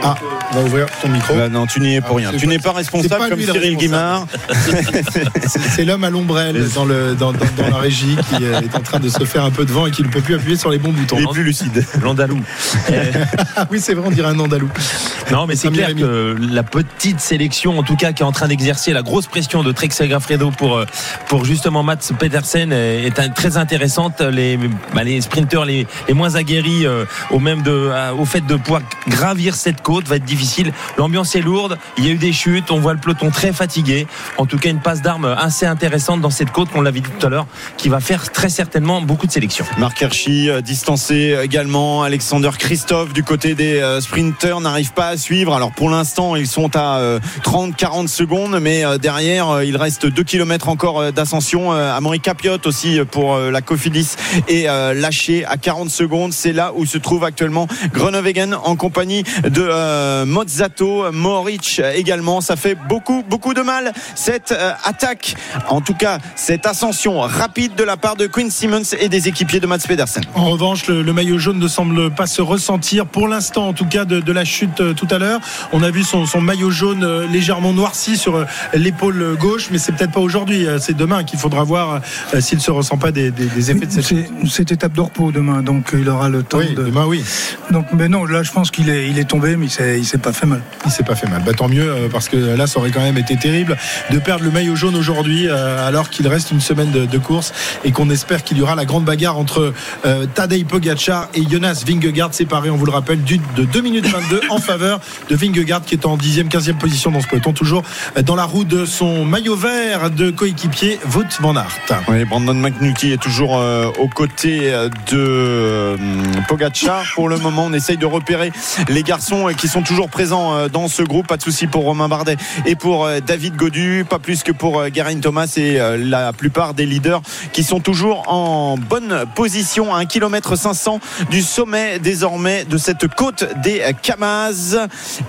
Ah, on va ouvrir ton micro. Bah non, tu n'y es pour rien. c'est Tu n'es pas c'est responsable pas comme Cyril. Guimard. C'est l'homme à l'ombrelle dans, le, dans, dans- dans la régie qui est en train de se faire un peu de vent et qui ne peut plus appuyer sur les bons boutons. Il est plus lucide. L'Andalou. Ah oui, c'est vrai, on dirait un Andalou. Non, mais c'est clair que la petite sélection, en tout cas, qui est en train d'exercer la grosse pression de Trek Segafredo pour, euh, pour justement Mats Pedersen euh, est très intéressante. Les, bah, les sprinteurs les, les moins aguerris euh, au même de, à- au fait de pouvoir gravir cette côte va être difficile. L'ambiance est lourde. Il y a eu des chutes. On voit le peloton très fatigué. En tout cas, une passe d'armes assez intéressante dans cette côte qu'on l'avait dit tout à l'heure, qui va faire très certainement beaucoup de sélections. Marc euh, distancé également. Alexander Christophe du côté des euh, sprinteurs n'arrive pas à suivre. Alors pour l'instant, ils sont à 30-40 secondes, mais euh, derrière, euh, il reste 2 km encore euh, d'ascension. Euh, Amaury Capiot aussi euh, pour euh, la Cofidis est euh, lâché à 40 secondes. C'est là où se trouve actuellement Groenewegen en compagnie de euh, Mozzato, Moric également. Ça fait beaucoup, beaucoup de mal cette euh, attaque. En tout cas, cette ascension rapide de la part de Quinn Simmons et des équipiers de Mats Pedersen. En revanche, le, maillot jaune ne semble pas se ressentir pour l'instant, en tout cas, de, la chute euh, tout l'heure. On a vu son, son maillot jaune euh, légèrement noirci sur euh, l'épaule gauche, mais c'est peut-être pas aujourd'hui. Euh, C'est demain qu'il faudra voir s'il se ressent pas des, des- des effets de cette. C'est étape de repos demain, donc il aura le temps Oui, de. demain, oui. Donc, mais non, là, je pense qu'il est, il est tombé, mais il s'est, pas fait mal. Il s'est pas fait mal. Bah, tant mieux, parce que là, ça aurait quand même été terrible de perdre le maillot jaune aujourd'hui, alors qu'il reste une semaine de, de course et qu'on espère qu'il y aura la grande bagarre entre euh, Tadej Pogacar et Jonas Vingegaard, séparés, on vous le rappelle, de 2 minutes 22 en faveur de Vingegaard, qui est en 10e, 15e position dans ce peloton, toujours dans la roue de son maillot vert de coéquipier Wout van Aert. Oui, Brandon McNulty est toujours euh, aux côtés euh, de euh, Pogacar. Pour le moment, on essaye de repérer les garçons qui sont toujours présents dans ce groupe. Pas de souci pour Romain Bardet et pour David Godu, pas plus que pour Geraint Thomas et la plupart des leaders qui sont toujours en bonne position à 1 km 500 du sommet désormais de cette côte des Camaz.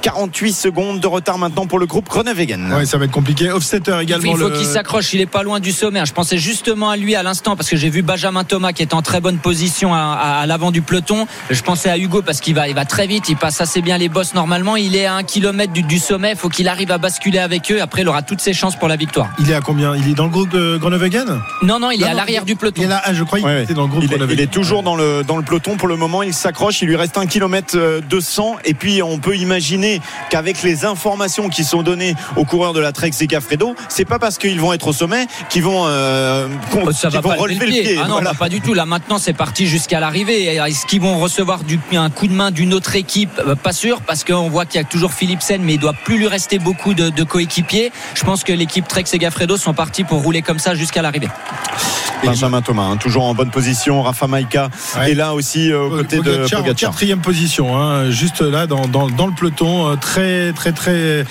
48 secondes de retard maintenant pour le groupe Groenewegen. Ouais, ça va être compliqué. Offsetter également. Il faut le- qu'il s'accroche, il est pas loin du sommet. Je pensais justement à lui à l'instant parce que j'ai vu Benjamin Thomas qui est en très bonne position à, à- à l'avant du peloton. Je pensais à Hugo parce qu'il va, il va très vite, il passe assez bien les bosses normalement. Il est à un kilomètre du, du sommet, il faut qu'il arrive à basculer avec eux. Après, il aura toutes ses chances pour la victoire. Il est à combien? Il est dans le groupe de Groenewegen Non, non, il est Non, à l'arrière du peloton. Il est là, ah, je croyais Ouais, qu'il était dans le groupe il est, Groenewegen. il est toujours dans le, dans le peloton pour le moment. Il s'accroche. Il lui reste un kilomètre euh, 200. Et puis, on peut imaginer qu'avec les informations qui sont données aux coureurs de la Trek Segafredo, c'est pas parce qu'ils vont être au sommet qu'ils vont, euh, Ça va vont pas lever relever le pied. Ah non, Voilà. bah, pas du tout. Là maintenant, c'est parti jusqu'à l'arrivée. Est-ce qu'ils vont recevoir du, un coup de main d'une autre équipe? Euh, Pas sûr, parce qu'on voit qu'il y a toujours Philipsen, mais il doit plus lui rester beaucoup de, de coéquipiers. Je pense que l'équipe Trek et Gaffredo sont partis pour rouler comme ça jusqu'à l'arrivée. Benjamin Thomas, hein, toujours en bonne position. Rafa Maïka Ouais. est là aussi euh, aux côtés de Pogacar en quatrième position, hein, juste là dans, dans, dans le peloton, euh, très très très euh,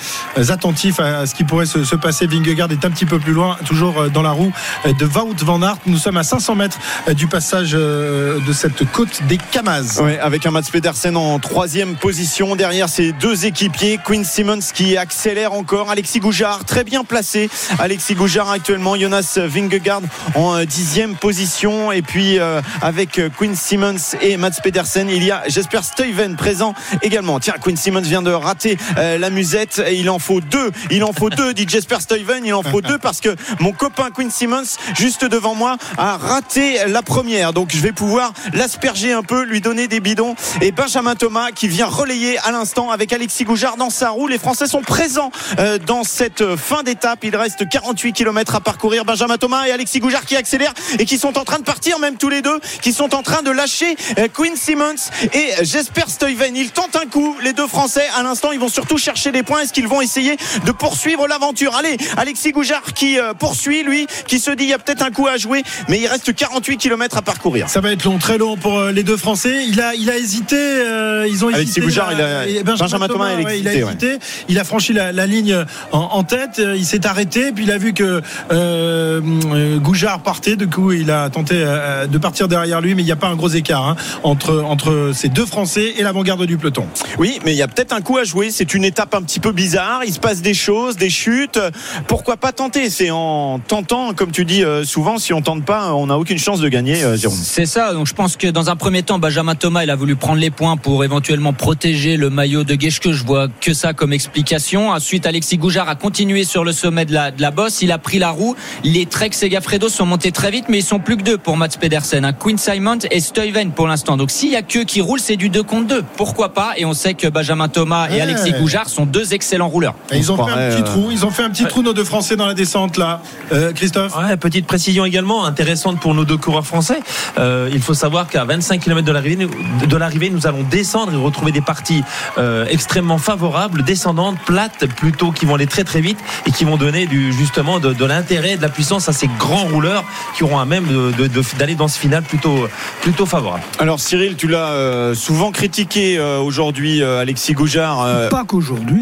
attentif à, ce qui pourrait se, se passer. Vingegaard est un petit peu plus loin, toujours euh, dans la roue de Wout van Aert. Nous sommes à 500 mètres du passage de cette côte des Camaz. Ouais, avec un Mats Pedersen en troisième position. Derrière ses deux équipiers, Quinn Simmons qui accélère encore. Alexis Goujard très bien placé. Alexis Goujard actuellement. Jonas Vingegaard en dixième position. Et puis avec Quinn Simmons et Mats Pedersen, il y a Jesper Stuyven présent également. Tiens, Quinn Simmons vient de rater euh, la musette. Et il en faut deux. Il en faut deux, dit Jesper Stuyven. Il en faut deux parce que mon copain Quinn Simmons, juste devant moi, a raté la première. Donc je vais pouvoir l'asperger un peu, lui donner des bidons. Et Benjamin Thomas qui vient relayer à l'instant avec Alexis Goujard dans sa roue. Les Français sont présents euh, dans cette fin d'étape. Il reste 48 km à parcourir. Benjamin Thomas et Alexis Goujard qui accélèrent et qui sont en train de partir, même tous les deux, qui sont en train de lâcher euh, Quinn Simmons et Jesper Stuyven. Ils tentent un coup, les deux Français. À l'instant, ils vont surtout chercher des points. Est-ce qu'ils vont essayer de poursuivre l'aventure? Allez, Alexis Goujard qui euh, poursuit, lui, qui se dit il y a peut-être un coup à jouer, mais il reste 48 km à parcourir. Ça va être long, très long pour euh, les deux Français. Il a, il a hésité. euh, ils ont Alexis hésité. Goujard, il a- et Benjamin Thomas, il a ouais, il a hésité, ouais. Il a franchi la, la ligne en, en tête. Il s'est arrêté. Puis il a vu que euh, Goujard partait. Du coup, il a tenté de partir derrière lui, mais il n'y a pas un gros écart hein, entre entre ces deux Français et l'avant-garde du peloton. Oui, mais il y a peut-être un coup à jouer. C'est une étape un petit peu bizarre. Il se passe des choses, des chutes. Pourquoi pas tenter? C'est en tentant, comme tu dis euh, souvent, si on tente pas, on n'a aucune chance de gagner, euh. C'est ça. Donc je pense que dans un premier temps, Benjamin Thomas, il a voulu prendre les points pour éventuellement protéger le maillot de Geschke. Je vois que ça comme explication. Ensuite, Alexis Goujard a continué sur le sommet de la, bosse. Il a pris la roue. Les Trek et Gaffredo sont montés très vite, mais ils sont plus que deux pour Mats Pedersen. Hein. Quinn Simon et Stuyven pour l'instant. Donc s'il y a que qui roulent, c'est du 2 contre 2. Pourquoi pas? Et on sait que Benjamin Thomas et Ouais. Alexis Goujard sont deux excellents rouleurs. Et ils ont fait un petit euh, trou. Ils ont fait un petit trou nos deux Français dans la descente là. Euh, Christophe. Ouais, petite précision également intéressante pour nos deux coureurs français. Euh, il faut savoir qu'à 25 km de l'arrivée, nous- de l'arrivée, nous allons descendre et retrouver des parties euh, extrêmement favorables, descendantes, plates, plutôt qui vont aller très très vite et qui vont donner du justement de, de l'intérêt, et de la puissance à ces grands rouleurs qui auront à même de- de- de- d'aller dans ce final plutôt plutôt favorable. Alors Cyril, tu l'as euh, souvent critiqué euh, aujourd'hui, euh, Alexis Goujard. euh, Pas qu'aujourd'hui.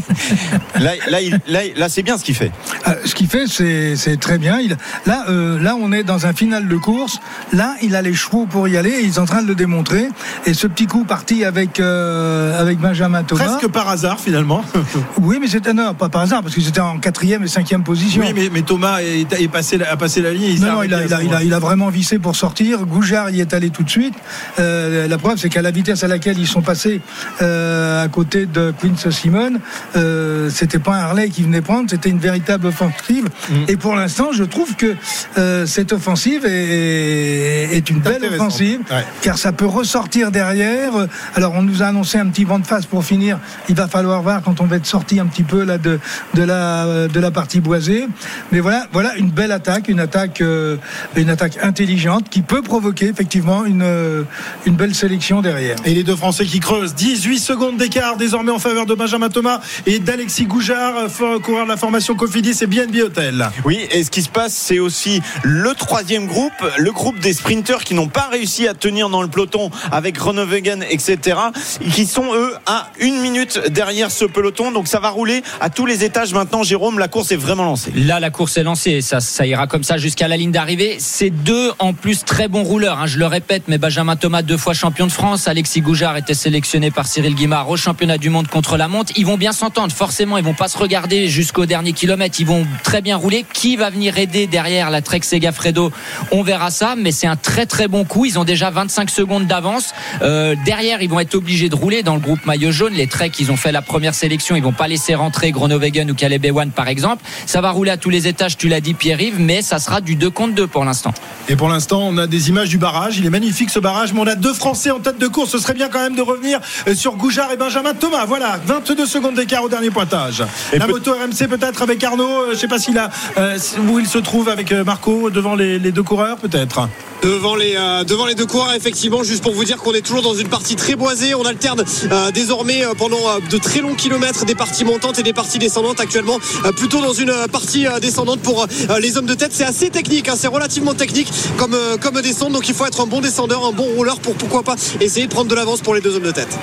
là, là, il- là, là, c'est bien ce qu'il fait. Euh, ce qu'il fait, c'est très bien. Il, là, euh, là, on est dans un final de course. Là, il a les chevaux pour y aller. Et il est en train de le démontrer. Et ce petit coup parti avec euh, avec Benjamin Thomas. Presque par hasard finalement. Oui, mais c'était non, pas par hasard parce que c'était en quatrième et cinquième position. Oui, mais, mais Thomas est, est passé, la- a passé la ligne. il non, non, il, a, arrêté il, à a, ce il, a, moment-là. il a vraiment vissé pour sortir. Goujard y est allé tout de suite. Euh, la preuve, c'est qu'à la vitesse à laquelle ils sont passés euh, à côté de Quince Simon, euh, c'était pas un Harley qui venait prendre, c'était une véritable offensive. Mm. Et pour l'instant, je trouve que euh, cette offensive est, est une belle offensive, Ouais. car ça peut ressortir derrière. Alors, on nous a annoncé un petit vent de face pour finir. Il va falloir voir quand on va être sorti un petit peu là de, de la de la partie boisée. Mais voilà, voilà une belle attaque, une attaque, euh, une attaque intelligente qui peut provoquer effectivement une euh, une belle sélection derrière. Et les deux Français qui creusent. 18 secondes d'écart désormais en faveur de Benjamin Thomas et d'Alexis Goujard, euh, coureur de la formation Cofidis et BNB Hotel. Oui, et ce qui se passe, c'est aussi le troisième groupe, le groupe des sprinteurs qui n'ont pas réussi à tenir dans le peloton avec Groenewegen, etc., et qui sont eux à une minute derrière ce peloton. Donc ça va rouler à tous les étages maintenant. Jérôme, la course est vraiment lancée. Là, la course est lancée. Ça, ça ira comme ça jusqu'à la ligne d'arrivée. C'est deux, en plus, très bons rouleurs. hein. Je le répète, mais Benjamin Thomas, deux fois champion de France. Alexis Goujard était sélectionné par Cyril Guimard au championnat du monde contre la montre. Ils vont bien s'entendre. Forcément, ils vont pas se regarder jusqu'au dernier kilomètre. Ils vont très bien rouler. Qui va venir aider derrière la Trek Segafredo On verra ça. Mais c'est un très très bon coup. Ils ont déjà 25 secondes d'avance. Euh, derrière, ils vont être obligés de rouler dans le groupe maillot jaune. Les Trek, ils ont fait la première sélection. Ils vont pas laisser rentrer Groenewegen ou Caleb Ewan, par exemple. Ça va rouler à tous les étages. Tu l'as dit, Pierre-Yves, mais ça sera du 2 contre 2 pour l'instant. Et pour l'instant, on a des images du barrage. Il est magnifique ce barrage, mais on a deux Français en tête de course. Ce serait bien quand même de revenir euh, sur Et Benjamin Thomas. Voilà, 22 secondes d'écart au dernier pointage. Et la peut- moto RMC peut-être avec Arnaud. euh, Je sais pas s'il a euh, où il se trouve avec euh, Marco devant les, les deux coureurs peut-être. devant les euh, devant les deux coureurs effectivement juste pour vous dire qu'on est toujours dans une partie très boisée on alterne euh, désormais pendant de très longs kilomètres des parties montantes et des parties descendantes actuellement plutôt dans une partie descendante pour les hommes de tête c'est assez technique hein, c'est relativement technique comme comme descente donc il faut être un bon descendeur un bon rouleur pour pourquoi pas essayer de prendre de l'avance pour les deux hommes de tête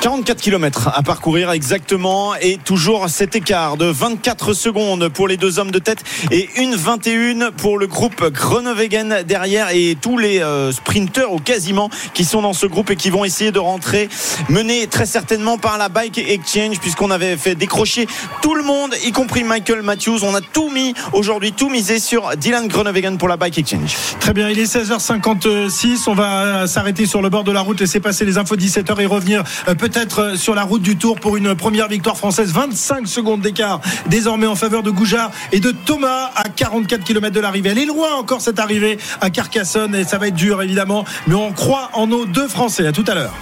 44 km à parcourir exactement et toujours cet écart de 24 secondes pour les deux hommes de tête et une 21 pour le groupe Groenewegen derrière et tous les euh, sprinteurs ou quasiment qui sont dans ce groupe et qui vont essayer de rentrer menés très certainement par la Bike Exchange puisqu'on avait fait décrocher tout le monde y compris Michael Matthews on a tout mis aujourd'hui tout misé sur Dylan Groenewegen pour la Bike Exchange Très bien, il est 16h56. On va s'arrêter sur le bord de la route, laisser passer les infos 17h et revenir peut-être euh, sur la route du Tour pour une première victoire française. 25 secondes d'écart désormais en faveur de Goujard et de Thomas à 44 km de l'arrivée. Elle est loin encore cette arrivée à Carcassonne et ça va être dur évidemment, mais on croit en nos deux Français. À tout à l'heure.